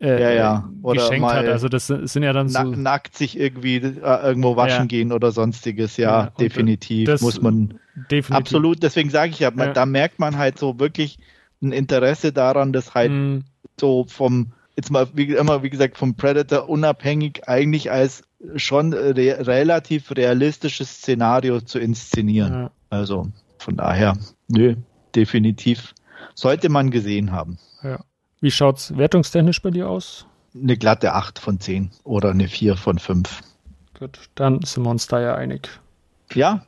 äh, ja, ja. Oder geschenkt hat. Also das sind ja dann so nackt sich irgendwie äh, irgendwo waschen ja. gehen oder sonstiges. Ja, ja definitiv muss man definitiv. absolut. Deswegen sage ich ja, man, da merkt man halt so wirklich ein Interesse daran, dass halt mhm. so vom jetzt mal wie immer wie gesagt vom Predator unabhängig eigentlich als schon re relativ realistisches Szenario zu inszenieren. Also von daher, nö, definitiv sollte man gesehen haben. Ja. Wie schaut es wertungstechnisch bei dir aus? Eine glatte 8 von 10 oder eine 4 von 5. Gut, dann sind wir uns da ja einig. Ja,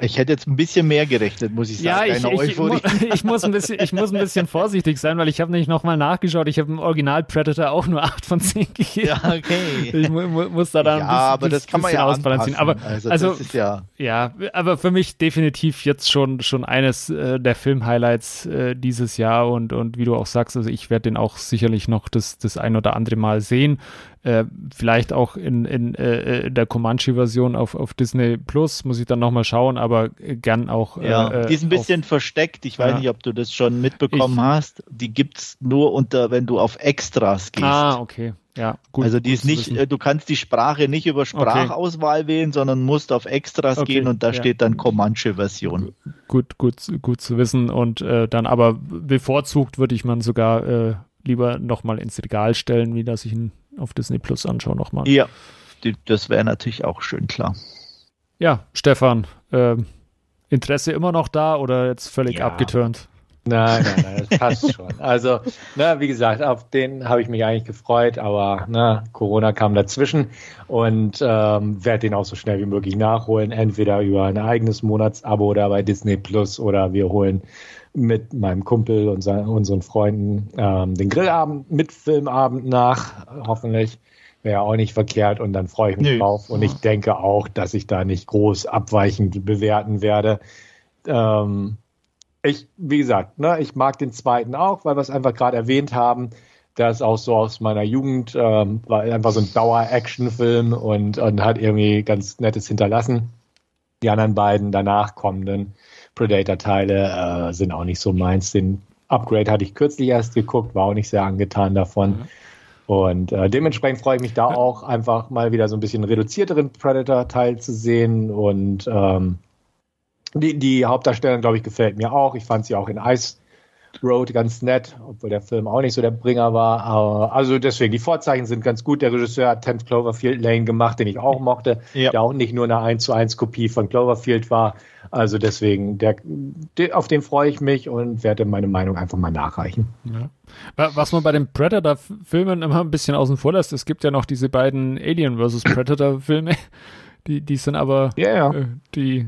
ich hätte jetzt ein bisschen mehr gerechnet, muss ich sagen. Ja, ich, ich, ich, [laughs] ich, muss ein bisschen, ich muss ein bisschen vorsichtig sein, weil ich habe nicht nochmal nachgeschaut. Ich habe im Original Predator auch nur 8 von 10 gegeben. Ja, okay. Ich mu muss da dann ja, ein bisschen, aber das kann man ja ausbalancieren. Aber, also, also ja, ja, aber für mich definitiv jetzt schon, schon eines äh, der Film-Highlights äh, dieses Jahr und, und wie du auch sagst, also ich werde den auch sicherlich noch das, das ein oder andere Mal sehen. Äh, vielleicht auch in, in äh, der Comanche-Version auf, auf Disney Plus, muss ich dann nochmal schauen, aber gern auch. Ja, äh, die ist ein bisschen auf, versteckt. Ich weiß ja. nicht, ob du das schon mitbekommen ich, hast. Die gibt es nur unter, wenn du auf Extras gehst. Ah, okay. Ja, gut. Also die ist nicht, wissen. du kannst die Sprache nicht über Sprachauswahl okay. wählen, sondern musst auf Extras okay. gehen und da ja. steht dann Comanche-Version. Gut, gut, gut zu wissen. Und äh, dann aber bevorzugt würde ich man sogar äh, lieber nochmal ins Regal stellen, wie dass ich ihn auf Disney Plus anschaue nochmal. Ja, die, das wäre natürlich auch schön klar. Ja, Stefan, äh, Interesse immer noch da oder jetzt völlig ja. abgeturnt? Nein, nein, nein, das passt [laughs] schon. Also, na, wie gesagt, auf den habe ich mich eigentlich gefreut, aber na, Corona kam dazwischen und ähm, werde den auch so schnell wie möglich nachholen, entweder über ein eigenes Monatsabo oder bei Disney Plus oder wir holen mit meinem Kumpel und unseren Freunden ähm, den Grillabend mit Filmabend nach, hoffentlich. Wäre auch nicht verkehrt und dann freue ich mich Nö. drauf. Und ich denke auch, dass ich da nicht groß abweichend bewerten werde. Ähm, ich, wie gesagt, ne, ich mag den zweiten auch, weil wir es einfach gerade erwähnt haben. Der ist auch so aus meiner Jugend, ähm, war einfach so ein Dauer-Action-Film und, und hat irgendwie ganz Nettes hinterlassen. Die anderen beiden danach kommenden Predator-Teile äh, sind auch nicht so meins. Den Upgrade hatte ich kürzlich erst geguckt, war auch nicht sehr angetan davon. Mhm. Und äh, dementsprechend freue ich mich da auch einfach mal wieder so ein bisschen reduzierteren Predator-Teil zu sehen. Und ähm, die, die Hauptdarstellerin, glaube ich, gefällt mir auch. Ich fand sie auch in Ice Road ganz nett, obwohl der Film auch nicht so der Bringer war. Aber, also deswegen, die Vorzeichen sind ganz gut. Der Regisseur hat 10 Cloverfield Lane gemacht, den ich auch mochte, ja. der auch nicht nur eine 1 zu 1 Kopie von Cloverfield war. Also deswegen, der, auf den freue ich mich und werde meine Meinung einfach mal nachreichen. Ja. Was man bei den Predator-Filmen immer ein bisschen außen vor lässt, es gibt ja noch diese beiden Alien vs. Predator-Filme, die, die sind aber, ja. Äh, die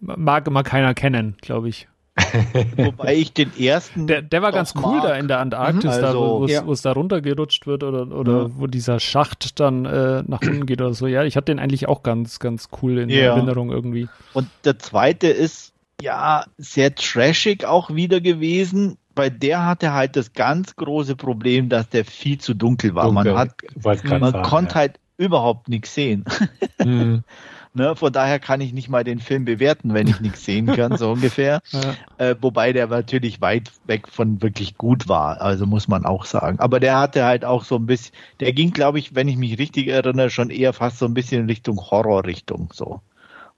mag immer keiner kennen, glaube ich. [laughs] Wobei ich den ersten. Der, der war ganz cool mag. da in der Antarktis, also, da, wo ja. es da runtergerutscht wird oder, oder ja. wo dieser Schacht dann äh, nach unten geht oder so. Ja, ich hatte den eigentlich auch ganz, ganz cool in ja. Erinnerung irgendwie. Und der zweite ist ja sehr trashig auch wieder gewesen. Bei der hatte halt das ganz große Problem, dass der viel zu dunkel war. Dunkel. Man, hat, man sagen, konnte halt überhaupt nichts sehen. Mhm. [laughs] Ne, von daher kann ich nicht mal den Film bewerten, wenn ich nichts sehen kann, so [laughs] ungefähr. Ja. Äh, wobei der natürlich weit weg von wirklich gut war, also muss man auch sagen. Aber der hatte halt auch so ein bisschen, der ging, glaube ich, wenn ich mich richtig erinnere, schon eher fast so ein bisschen in Richtung Horrorrichtung so.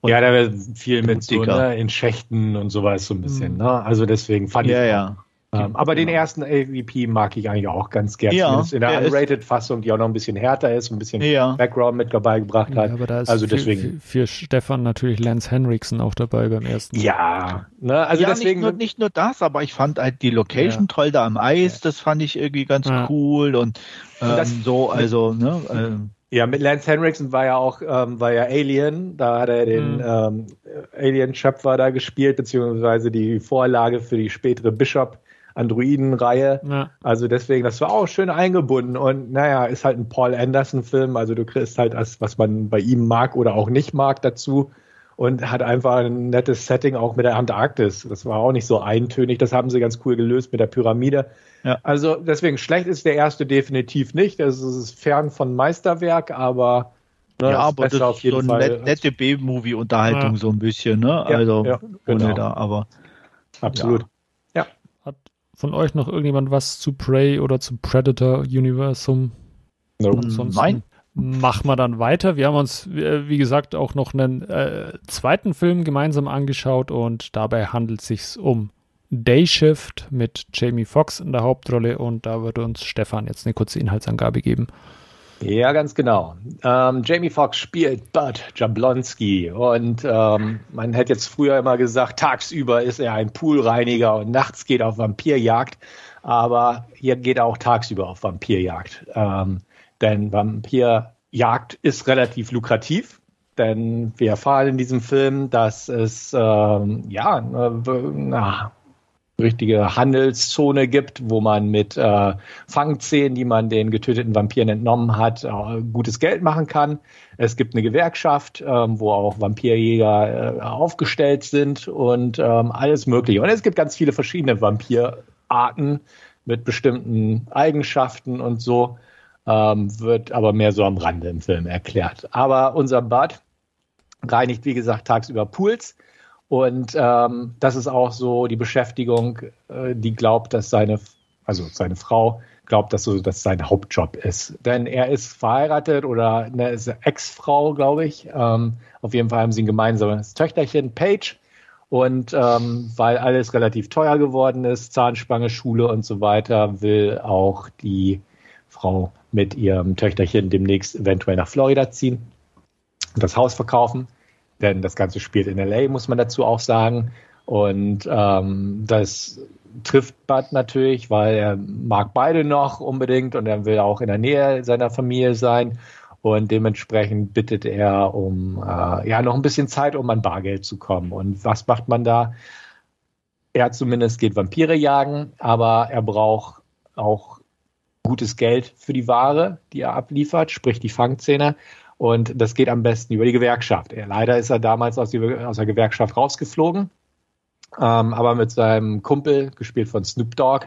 Und ja, da wäre viel mit so ne, in Schächten und sowas so ein bisschen. Mhm. Ne? Also deswegen fand ja, ich. Ja. Ähm, aber den genau. ersten AVP mag ich eigentlich auch ganz gerne. Ja, in der Unrated-Fassung, die auch noch ein bisschen härter ist, ein bisschen ja. Background mit dabei gebracht hat. Ja, aber da ist also für, deswegen. Für, für, Stefan natürlich Lance Henriksen auch dabei beim ersten. Ja, ne, also ja, deswegen. Nicht nur, nicht nur das, aber ich fand halt die Location toll da am Eis, das fand ich irgendwie ganz cool und, ähm, und so, also, ne, ähm, ja, mit Lance Henriksen war ja auch, ähm, war ja Alien, da hat er den mhm. ähm, Alien-Schöpfer da gespielt, beziehungsweise die Vorlage für die spätere Bishop Androiden-Reihe. Ja. Also deswegen, das war auch schön eingebunden und naja, ist halt ein Paul Anderson-Film, also du kriegst halt das, was man bei ihm mag oder auch nicht mag dazu und hat einfach ein nettes Setting auch mit der Antarktis. Das war auch nicht so eintönig, das haben sie ganz cool gelöst mit der Pyramide. Ja. Also deswegen, schlecht ist der erste definitiv nicht, das ist fern von Meisterwerk, aber Ne, ja, aber das ist auf jeden so eine Fall. nette B-Movie-Unterhaltung ja. so ein bisschen, ne? Also ja, genau. ohne da, aber absolut. Von euch noch irgendjemand was zu Prey oder zum Predator-Universum? No. Ansonsten Nein. Machen wir dann weiter. Wir haben uns, wie gesagt, auch noch einen äh, zweiten Film gemeinsam angeschaut und dabei handelt es sich um Day Shift mit Jamie Foxx in der Hauptrolle und da wird uns Stefan jetzt eine kurze Inhaltsangabe geben. Ja, ganz genau. Ähm, Jamie Foxx spielt Bud Jablonski und ähm, man hätte jetzt früher immer gesagt, tagsüber ist er ein Poolreiniger und nachts geht er auf Vampirjagd, aber hier geht er auch tagsüber auf Vampirjagd. Ähm, denn Vampirjagd ist relativ lukrativ, denn wir erfahren in diesem Film, dass es ähm, ja na, richtige Handelszone gibt, wo man mit äh, Fangzähnen, die man den getöteten Vampiren entnommen hat, äh, gutes Geld machen kann. Es gibt eine Gewerkschaft, ähm, wo auch Vampirjäger äh, aufgestellt sind und ähm, alles Mögliche. Und es gibt ganz viele verschiedene Vampirarten mit bestimmten Eigenschaften und so, ähm, wird aber mehr so am Rande im Film erklärt. Aber unser Bud reinigt, wie gesagt, tagsüber Pools und ähm, das ist auch so die Beschäftigung, äh, die glaubt, dass seine, also seine Frau glaubt, dass so dass sein Hauptjob ist. Denn er ist verheiratet oder eine Ex-Frau, glaube ich. Ähm, auf jeden Fall haben sie ein gemeinsames Töchterchen, Paige. Und ähm, weil alles relativ teuer geworden ist, Zahnspange, Schule und so weiter, will auch die Frau mit ihrem Töchterchen demnächst eventuell nach Florida ziehen und das Haus verkaufen denn das Ganze spielt in LA, muss man dazu auch sagen. Und ähm, das trifft Bud natürlich, weil er mag beide noch unbedingt und er will auch in der Nähe seiner Familie sein. Und dementsprechend bittet er um äh, ja noch ein bisschen Zeit, um an Bargeld zu kommen. Und was macht man da? Er zumindest geht Vampire jagen, aber er braucht auch gutes Geld für die Ware, die er abliefert, sprich die Fangzähne. Und das geht am besten über die Gewerkschaft. Er, leider ist er damals aus, die, aus der Gewerkschaft rausgeflogen. Ähm, aber mit seinem Kumpel, gespielt von Snoop Dogg,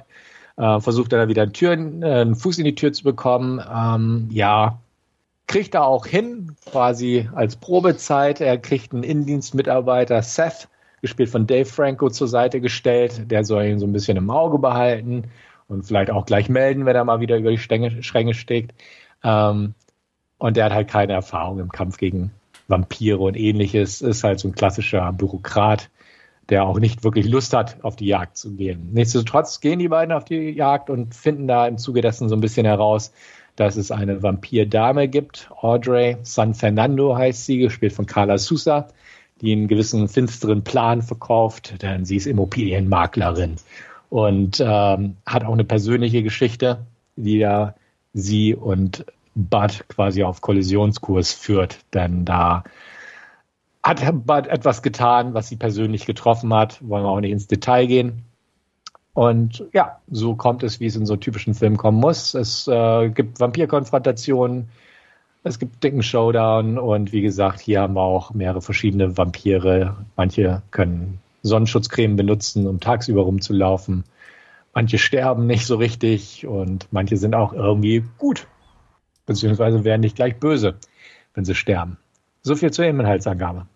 äh, versucht er da wieder einen, Türen, äh, einen Fuß in die Tür zu bekommen. Ähm, ja, kriegt er auch hin, quasi als Probezeit. Er kriegt einen Indienstmitarbeiter, Seth, gespielt von Dave Franco, zur Seite gestellt. Der soll ihn so ein bisschen im Auge behalten und vielleicht auch gleich melden, wenn er mal wieder über die Stänge, Schränke steckt. Ähm, und der hat halt keine Erfahrung im Kampf gegen Vampire und ähnliches. Ist halt so ein klassischer Bürokrat, der auch nicht wirklich Lust hat, auf die Jagd zu gehen. Nichtsdestotrotz gehen die beiden auf die Jagd und finden da im Zuge dessen so ein bisschen heraus, dass es eine Vampirdame gibt. Audrey San Fernando heißt sie, gespielt von Carla Sousa, die einen gewissen finsteren Plan verkauft, denn sie ist Immobilienmaklerin und ähm, hat auch eine persönliche Geschichte, die ja sie und Bud quasi auf Kollisionskurs führt, denn da hat Bud etwas getan, was sie persönlich getroffen hat. Wollen wir auch nicht ins Detail gehen. Und ja, so kommt es, wie es in so typischen Filmen kommen muss. Es äh, gibt Vampirkonfrontationen, es gibt dicken Showdown und wie gesagt, hier haben wir auch mehrere verschiedene Vampire. Manche können Sonnenschutzcreme benutzen, um tagsüber rumzulaufen. Manche sterben nicht so richtig und manche sind auch irgendwie gut. Beziehungsweise werden nicht gleich böse, wenn sie sterben. So viel zur Inhaltsangabe.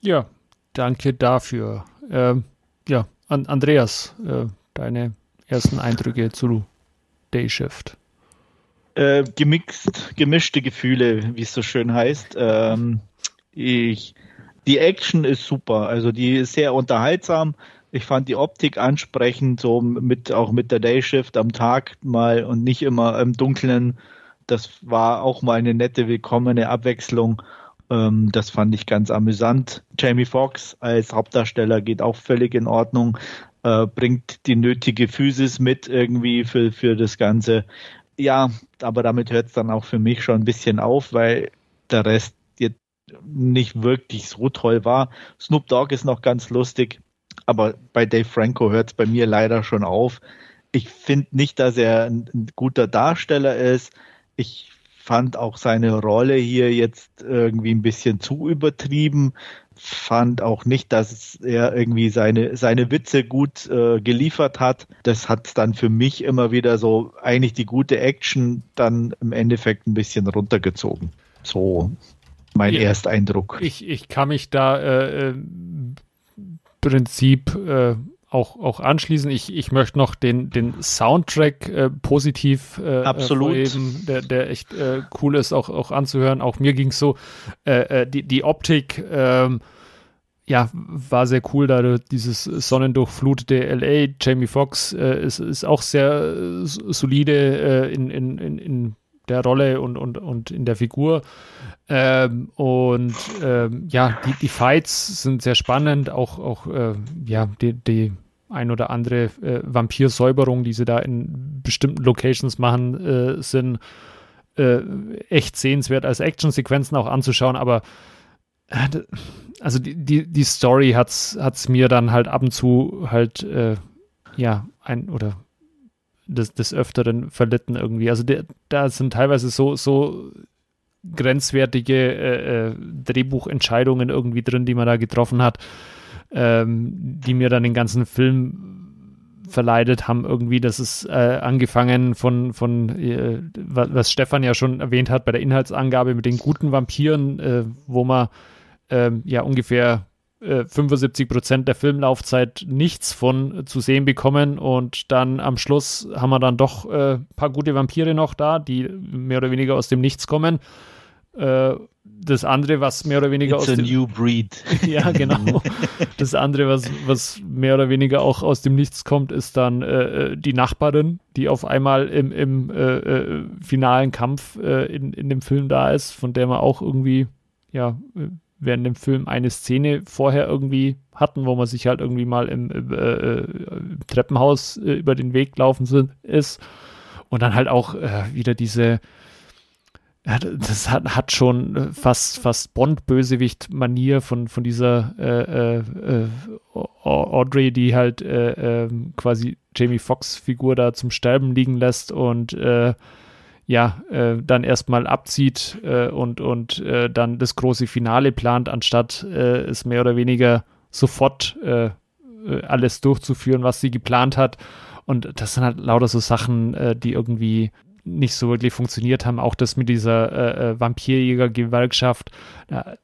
Ja, danke dafür. Ähm, ja, An Andreas, äh, deine ersten Eindrücke zu Day Shift. Äh, gemixt, gemischte Gefühle, wie es so schön heißt. Ähm, ich, die Action ist super, also die ist sehr unterhaltsam. Ich fand die Optik ansprechend, so mit auch mit der Dayshift am Tag mal und nicht immer im Dunkeln. Das war auch mal eine nette, willkommene Abwechslung. Ähm, das fand ich ganz amüsant. Jamie Foxx als Hauptdarsteller geht auch völlig in Ordnung, äh, bringt die nötige Physis mit irgendwie für, für das Ganze. Ja, aber damit hört es dann auch für mich schon ein bisschen auf, weil der Rest jetzt nicht wirklich so toll war. Snoop Dogg ist noch ganz lustig, aber bei Dave Franco hört es bei mir leider schon auf. Ich finde nicht, dass er ein, ein guter Darsteller ist. Ich fand auch seine Rolle hier jetzt irgendwie ein bisschen zu übertrieben. Fand auch nicht, dass er irgendwie seine, seine Witze gut äh, geliefert hat. Das hat dann für mich immer wieder so eigentlich die gute Action dann im Endeffekt ein bisschen runtergezogen. So mein ja, Ersteindruck. Ich, ich kann mich da äh, äh Prinzip äh, auch, auch anschließen. Ich, ich möchte noch den, den Soundtrack äh, positiv äh, Absolut. Vorheben, der, der echt äh, cool ist, auch, auch anzuhören. Auch mir ging es so, äh, äh, die, die Optik, ähm, ja, war sehr cool, da dieses sonnendurchflutete LA. Jamie Foxx äh, ist, ist auch sehr solide in, in, in, in der Rolle und, und, und in der Figur. Ähm, und ähm, ja, die, die Fights sind sehr spannend, auch, auch äh, ja, die, die ein oder andere äh, Vampirsäuberung, die sie da in bestimmten Locations machen, äh, sind äh, echt sehenswert als Actionsequenzen auch anzuschauen, aber äh, also die, die, die Story hat es mir dann halt ab und zu halt äh, ja ein oder des, des Öfteren verlitten irgendwie. Also da sind teilweise so, so grenzwertige äh, äh, Drehbuchentscheidungen irgendwie drin, die man da getroffen hat, ähm, die mir dann den ganzen Film verleidet haben irgendwie. Das ist äh, angefangen von, von äh, was Stefan ja schon erwähnt hat bei der Inhaltsangabe mit den guten Vampiren, äh, wo man ähm, ja ungefähr 75 äh, Prozent der Filmlaufzeit nichts von zu sehen bekommen und dann am Schluss haben wir dann doch ein äh, paar gute Vampire noch da, die mehr oder weniger aus dem Nichts kommen. Äh, das andere, was mehr oder weniger It's aus dem new breed. [laughs] ja, genau. [laughs] Das andere, was, was mehr oder weniger auch aus dem Nichts kommt, ist dann äh, die Nachbarin, die auf einmal im, im äh, äh, finalen Kampf äh, in, in dem Film da ist, von der man auch irgendwie, ja, während dem Film eine Szene vorher irgendwie hatten, wo man sich halt irgendwie mal im, im äh, Treppenhaus über den Weg laufen sind, ist. Und dann halt auch wieder diese das hat, hat schon äh, fast, fast Bond-Bösewicht-Manier von, von dieser äh, äh, äh Audrey, die halt äh, ähm, quasi Jamie Foxx-Figur da zum Sterben liegen lässt und äh, ja, dann erstmal abzieht und, und dann das große Finale plant, anstatt es mehr oder weniger sofort alles durchzuführen, was sie geplant hat. Und das sind halt lauter so Sachen, die irgendwie nicht so wirklich funktioniert haben. Auch das mit dieser äh, äh, Vampirjäger-Gewerkschaft, äh,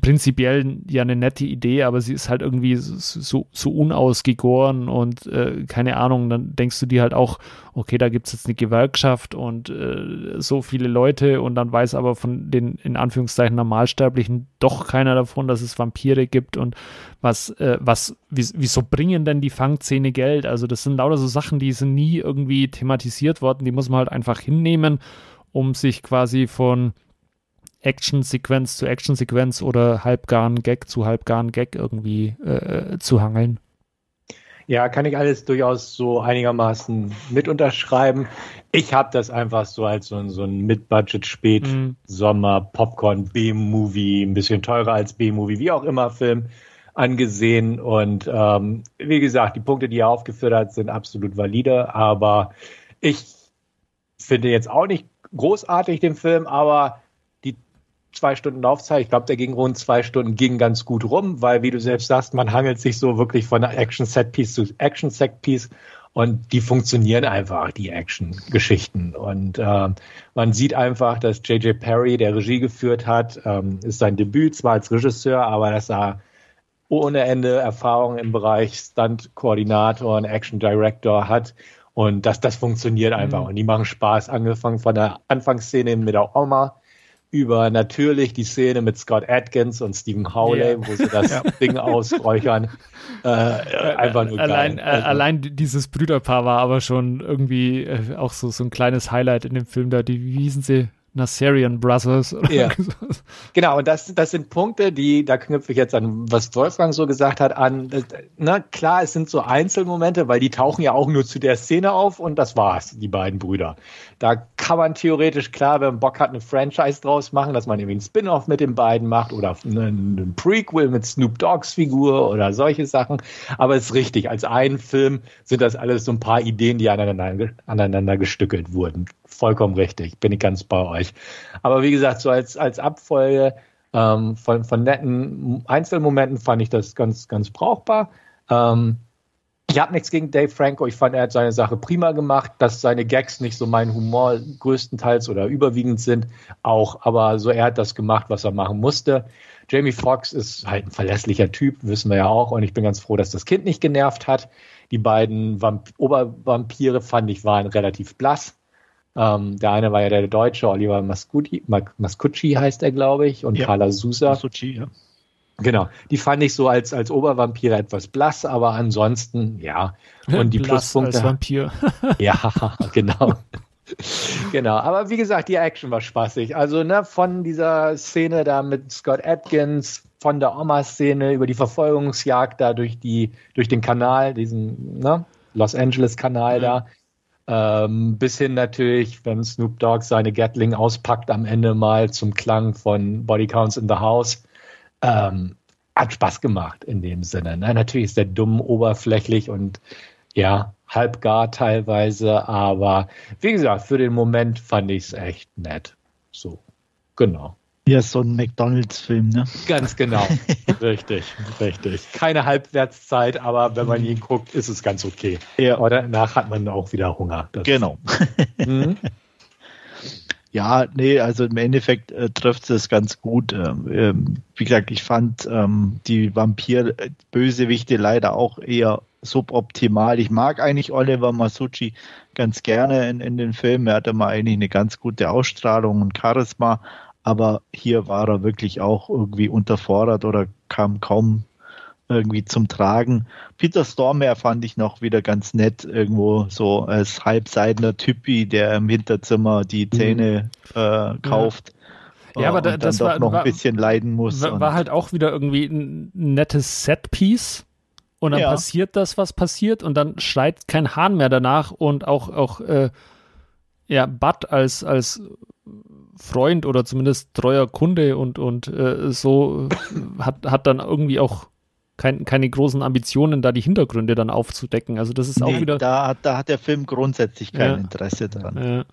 prinzipiell ja eine nette Idee, aber sie ist halt irgendwie so, so unausgegoren und äh, keine Ahnung, dann denkst du dir halt auch, okay, da gibt es jetzt eine Gewerkschaft und äh, so viele Leute und dann weiß aber von den in Anführungszeichen Normalsterblichen doch keiner davon, dass es Vampire gibt und was, äh, was, wieso bringen denn die Fangzähne Geld? Also das sind lauter so Sachen, die sind nie irgendwie thematisiert worden, die muss man halt einfach hinnehmen, um sich quasi von Action-Sequenz zu Action-Sequenz oder halbgaren Gag zu halbgaren Gag irgendwie äh, zu hangeln. Ja, kann ich alles durchaus so einigermaßen mit unterschreiben. Ich habe das einfach so als so, so ein Mid-Budget-Spät-Sommer-Popcorn-B-Movie, ein bisschen teurer als B-Movie, wie auch immer Film angesehen. Und ähm, wie gesagt, die Punkte, die er aufgeführt hat, sind absolut valide. Aber ich finde jetzt auch nicht großartig den Film, aber zwei Stunden Laufzeit. Ich glaube, der ging rund zwei Stunden, ging ganz gut rum, weil, wie du selbst sagst, man hangelt sich so wirklich von Action-Set-Piece zu Action-Set-Piece und die funktionieren einfach, die Action-Geschichten. Und äh, man sieht einfach, dass J.J. Perry, der Regie geführt hat, ähm, ist sein Debüt zwar als Regisseur, aber dass er ohne Ende Erfahrung im Bereich Stunt-Koordinator und Action-Director hat. Und das, das funktioniert einfach. Mhm. Und die machen Spaß, angefangen von der Anfangsszene mit der Oma, über natürlich die Szene mit Scott Atkins und Stephen Howley, yeah. wo sie das [laughs] ja. Ding ausräuchern. [laughs] Äh, einfach nur allein, geil. Also, allein dieses Brüderpaar war aber schon irgendwie äh, auch so, so ein kleines Highlight in dem Film da. Die, wie hießen sie? Nasserian Brothers. ja. genau, und das, das sind Punkte, die, da knüpfe ich jetzt an, was Wolfgang so gesagt hat, an, na klar, es sind so Einzelmomente, weil die tauchen ja auch nur zu der Szene auf und das war's, die beiden Brüder. Da kann man theoretisch klar, wenn man Bock hat, eine Franchise draus machen, dass man irgendwie einen Spin-off mit den beiden macht oder einen Prequel mit Snoop Dogs Figur oder solche Sachen. Aber es ist richtig, als einen Film sind das alles so ein paar Ideen, die aneinander, aneinander gestückelt wurden vollkommen richtig, bin ich ganz bei euch. Aber wie gesagt, so als, als Abfolge ähm, von, von netten Einzelmomenten fand ich das ganz, ganz brauchbar. Ähm, ich habe nichts gegen Dave Franco. Ich fand, er hat seine Sache prima gemacht. Dass seine Gags nicht so mein Humor größtenteils oder überwiegend sind, auch. Aber so er hat das gemacht, was er machen musste. Jamie Foxx ist halt ein verlässlicher Typ, wissen wir ja auch. Und ich bin ganz froh, dass das Kind nicht genervt hat. Die beiden Vamp Obervampire fand ich waren relativ blass. Ähm, der eine war ja der Deutsche, Oliver Mascucci, Mascucci heißt er, glaube ich, und ja. Carla Sousa. Mascucci, ja. Genau, die fand ich so als, als Obervampire etwas blass, aber ansonsten, ja. [laughs] Und die blass Pluspunkte. Als Vampir. [laughs] ja, genau. genau, aber wie gesagt, die Action war spaßig. Also, ne, von dieser Szene da mit Scott Atkins, von der Oma-Szene über die Verfolgungsjagd da durch die, durch den Kanal, diesen, ne, Los Angeles-Kanal mhm. da, ähm, bis hin natürlich, wenn Snoop Dogg seine Gatling auspackt am Ende mal zum Klang von Body Counts in the House. Ähm, hat Spaß gemacht in dem Sinne. Ne? Natürlich ist der dumm oberflächlich und ja, halbgar teilweise, aber wie gesagt, für den Moment fand ich es echt nett. So, genau. Ja, so ein McDonalds-Film, ne? Ganz genau. [laughs] richtig, richtig. Keine Halbwertszeit, aber wenn man ihn guckt, ist es ganz okay. Ja. Aber danach hat man auch wieder Hunger. Das genau. Mhm. [laughs] [laughs] Ja, nee, also im Endeffekt äh, trifft es ganz gut. Ähm, ähm, wie gesagt, ich fand ähm, die Vampir-Bösewichte leider auch eher suboptimal. Ich mag eigentlich Oliver Masucci ganz gerne in, in den Filmen. Er hatte mal eigentlich eine ganz gute Ausstrahlung und Charisma, aber hier war er wirklich auch irgendwie unterfordert oder kam kaum irgendwie zum Tragen. Peter Stormare fand ich noch wieder ganz nett, irgendwo so als halbseidener Typi, der im Hinterzimmer die mhm. Zähne äh, kauft. Ja, aber da, das war noch ein bisschen leiden muss. War, war, halt auch wieder irgendwie ein nettes Setpiece. Und dann ja. passiert das, was passiert, und dann schreit kein Hahn mehr danach und auch, auch äh, ja, Bud als, als Freund oder zumindest treuer Kunde und, und äh, so hat, hat dann irgendwie auch kein, keine großen Ambitionen, da die Hintergründe dann aufzudecken. Also das ist nee, auch wieder. Da, da hat der Film grundsätzlich kein ja. Interesse dran. Ja.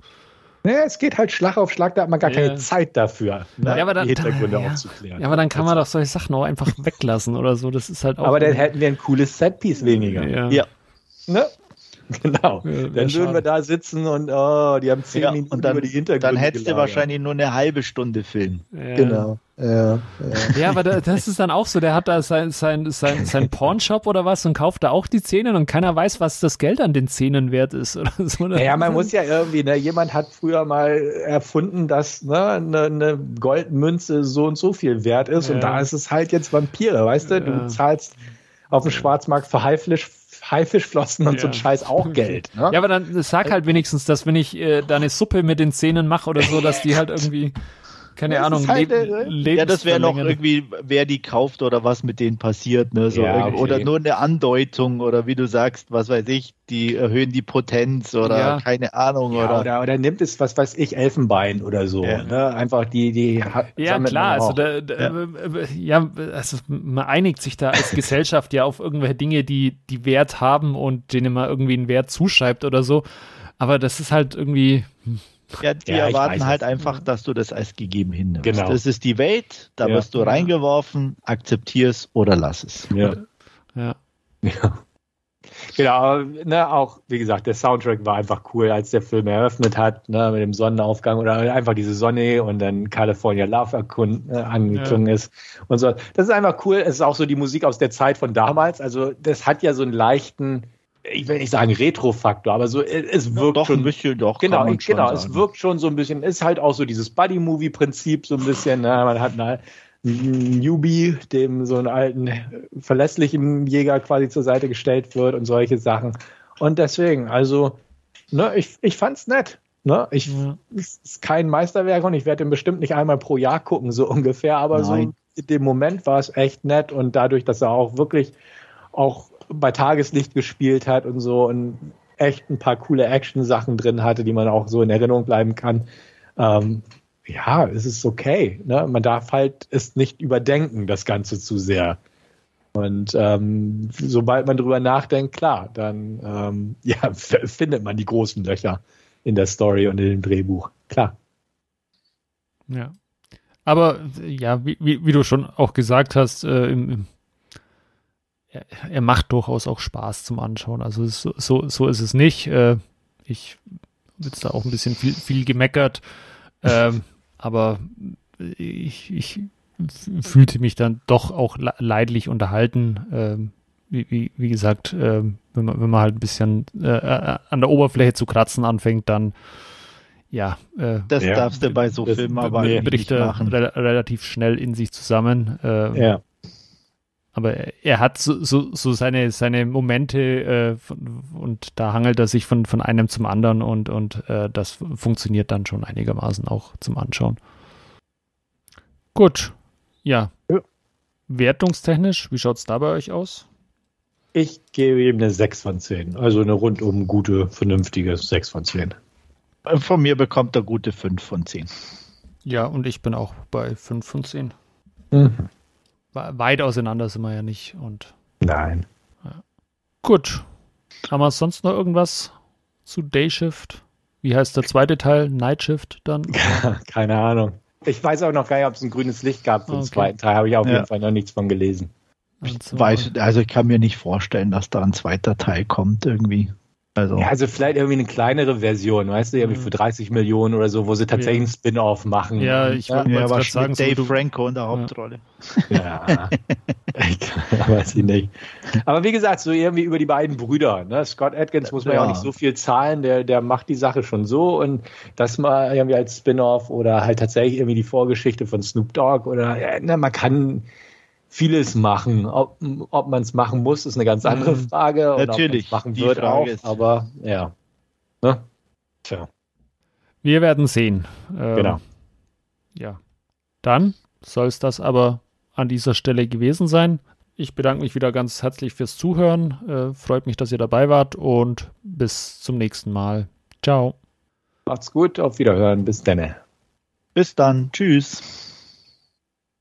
Naja, es geht halt Schlag auf Schlag, da hat man gar keine Zeit dafür, ne, ja, aber dann, die Hintergründe ja. aufzuklären. Ja, aber dann kann man doch solche Sachen auch einfach [laughs] weglassen oder so. Das ist halt auch. Aber dann hätten wir ein cooles Setpiece weniger. Ja. ja. Ne? [laughs] Genau. Ja, dann würden wir da sitzen und oh, die haben zehn ja, Minuten und dann, über die Hintergründe. Dann hättest gelagert. du wahrscheinlich nur eine halbe Stunde Film. Ja. Genau. Ja, ja. ja, aber das ist dann auch so, der hat da sein, sein, sein, sein [laughs] Pornshop oder was und kauft da auch die Zähne und keiner weiß, was das Geld an den Zähnen wert ist oder [laughs] so. Ja, man muss ja irgendwie, ne, jemand hat früher mal erfunden, dass ne, eine, eine Goldmünze so und so viel wert ist ja. und da ist es halt jetzt Vampire, weißt du? Du zahlst auf dem Schwarzmarkt für Haifisch Haifischflossen und ja. so ein Scheiß auch [laughs] Geld. Ne? Ja, aber dann sag halt wenigstens, dass wenn ich äh, da eine Suppe mit den Zähnen mache oder so, dass die halt irgendwie keine das Ahnung, halt, Le Ja, das wäre noch irgendwie, wer die kauft oder was mit denen passiert, ne? So ja, okay. Oder nur eine Andeutung oder wie du sagst, was weiß ich, die erhöhen die Potenz oder ja. keine Ahnung. Ja, oder, oder, oder, nimmt es, was weiß ich, Elfenbein oder so. Ne? Einfach die, die Ja, klar, also, da, da, ja. also man einigt sich da als [laughs] Gesellschaft ja auf irgendwelche Dinge, die, die Wert haben und denen man irgendwie einen Wert zuschreibt oder so. Aber das ist halt irgendwie. Hm, ja, die ja, erwarten halt es. einfach, dass du das als gegeben hinnimmst. Genau. Das ist die Welt, da ja. wirst du reingeworfen, akzeptier es oder lass es. Ja. ja. ja. Genau, ne, auch, wie gesagt, der Soundtrack war einfach cool, als der Film eröffnet hat, ne, mit dem Sonnenaufgang oder einfach diese Sonne und dann California Love erkund, äh, angeklungen ja. ist und so. Das ist einfach cool. Es ist auch so die Musik aus der Zeit von damals. Also, das hat ja so einen leichten, ich will nicht sagen Retro-Faktor, aber so, es wirkt ja, doch schon. ein bisschen, doch. Genau, genau, es wirkt schon so ein bisschen, ist halt auch so dieses Buddy-Movie-Prinzip so ein bisschen, ne? man hat einen, einen Newbie, dem so einen alten, verlässlichen Jäger quasi zur Seite gestellt wird und solche Sachen. Und deswegen, also, ne, ich, ich fand's nett. Ne? Ich, ja. Es ist kein Meisterwerk und ich werde den bestimmt nicht einmal pro Jahr gucken, so ungefähr, aber Nein. so in dem Moment war es echt nett und dadurch, dass er auch wirklich auch bei Tageslicht gespielt hat und so und echt ein paar coole Action-Sachen drin hatte, die man auch so in Erinnerung bleiben kann. Ähm, ja, es ist okay. Ne? Man darf halt es nicht überdenken, das Ganze zu sehr. Und ähm, sobald man drüber nachdenkt, klar, dann ähm, [laughs] ja, findet man die großen Löcher in der Story und in dem Drehbuch. Klar. Ja. Aber ja, wie, wie, wie du schon auch gesagt hast, äh, im, im er, er, macht durchaus auch Spaß zum Anschauen. Also so, so, so ist es nicht. Äh, ich habe jetzt da auch ein bisschen viel, viel gemeckert, ähm, [laughs] aber ich, ich fühlte mich dann doch auch leidlich unterhalten. Ähm, wie, wie, wie, gesagt, äh, wenn, man, wenn man halt ein bisschen äh, äh, an der Oberfläche zu kratzen anfängt, dann ja. Äh, das ja. darfst du bei so Filmen aber nicht machen. Re relativ schnell in sich zusammen. Äh, ja. Aber er hat so, so, so seine, seine Momente äh, von, und da hangelt er sich von, von einem zum anderen und, und äh, das funktioniert dann schon einigermaßen auch zum Anschauen. Gut, ja. ja. Wertungstechnisch, wie schaut es da bei euch aus? Ich gebe ihm eine 6 von 10. Also eine rundum gute, vernünftige 6 von 10. Von mir bekommt er gute 5 von 10. Ja, und ich bin auch bei 5 von 10. Mhm weit auseinander sind wir ja nicht. Und, Nein. Ja. Gut. Haben wir sonst noch irgendwas zu Dayshift? Wie heißt der zweite Teil? Nightshift dann? [laughs] Keine Ahnung. Ich weiß auch noch gar nicht, ob es ein grünes Licht gab für den okay. zweiten Teil. Habe ich auf ja. jeden Fall noch nichts von gelesen. Ich weiß, also ich kann mir nicht vorstellen, dass da ein zweiter Teil kommt irgendwie. Also. Ja, also vielleicht irgendwie eine kleinere Version, weißt du, irgendwie mhm. für 30 Millionen oder so, wo sie tatsächlich ja. einen Spin-off machen. Ja, ich wollte ja, mal sagen, Dave so Franco in der Hauptrolle. Ja, [laughs] [laughs] weiß ich nicht. Aber wie gesagt, so irgendwie über die beiden Brüder. Ne? Scott Atkins muss man ja. auch nicht so viel zahlen, der, der macht die Sache schon so und das mal irgendwie als Spin-off oder halt tatsächlich irgendwie die Vorgeschichte von Snoop Dogg oder ja, ne, man kann vieles machen. Ob, ob man es machen muss, ist eine ganz andere mhm. Frage. Und Natürlich. machen wird Frage auch, ist. aber ja. Ne? Tja. Wir werden sehen. Ähm, genau. Ja. Dann soll es das aber an dieser Stelle gewesen sein. Ich bedanke mich wieder ganz herzlich fürs Zuhören. Äh, freut mich, dass ihr dabei wart und bis zum nächsten Mal. Ciao. Macht's gut, auf Wiederhören. Bis dann. Bis dann. Tschüss.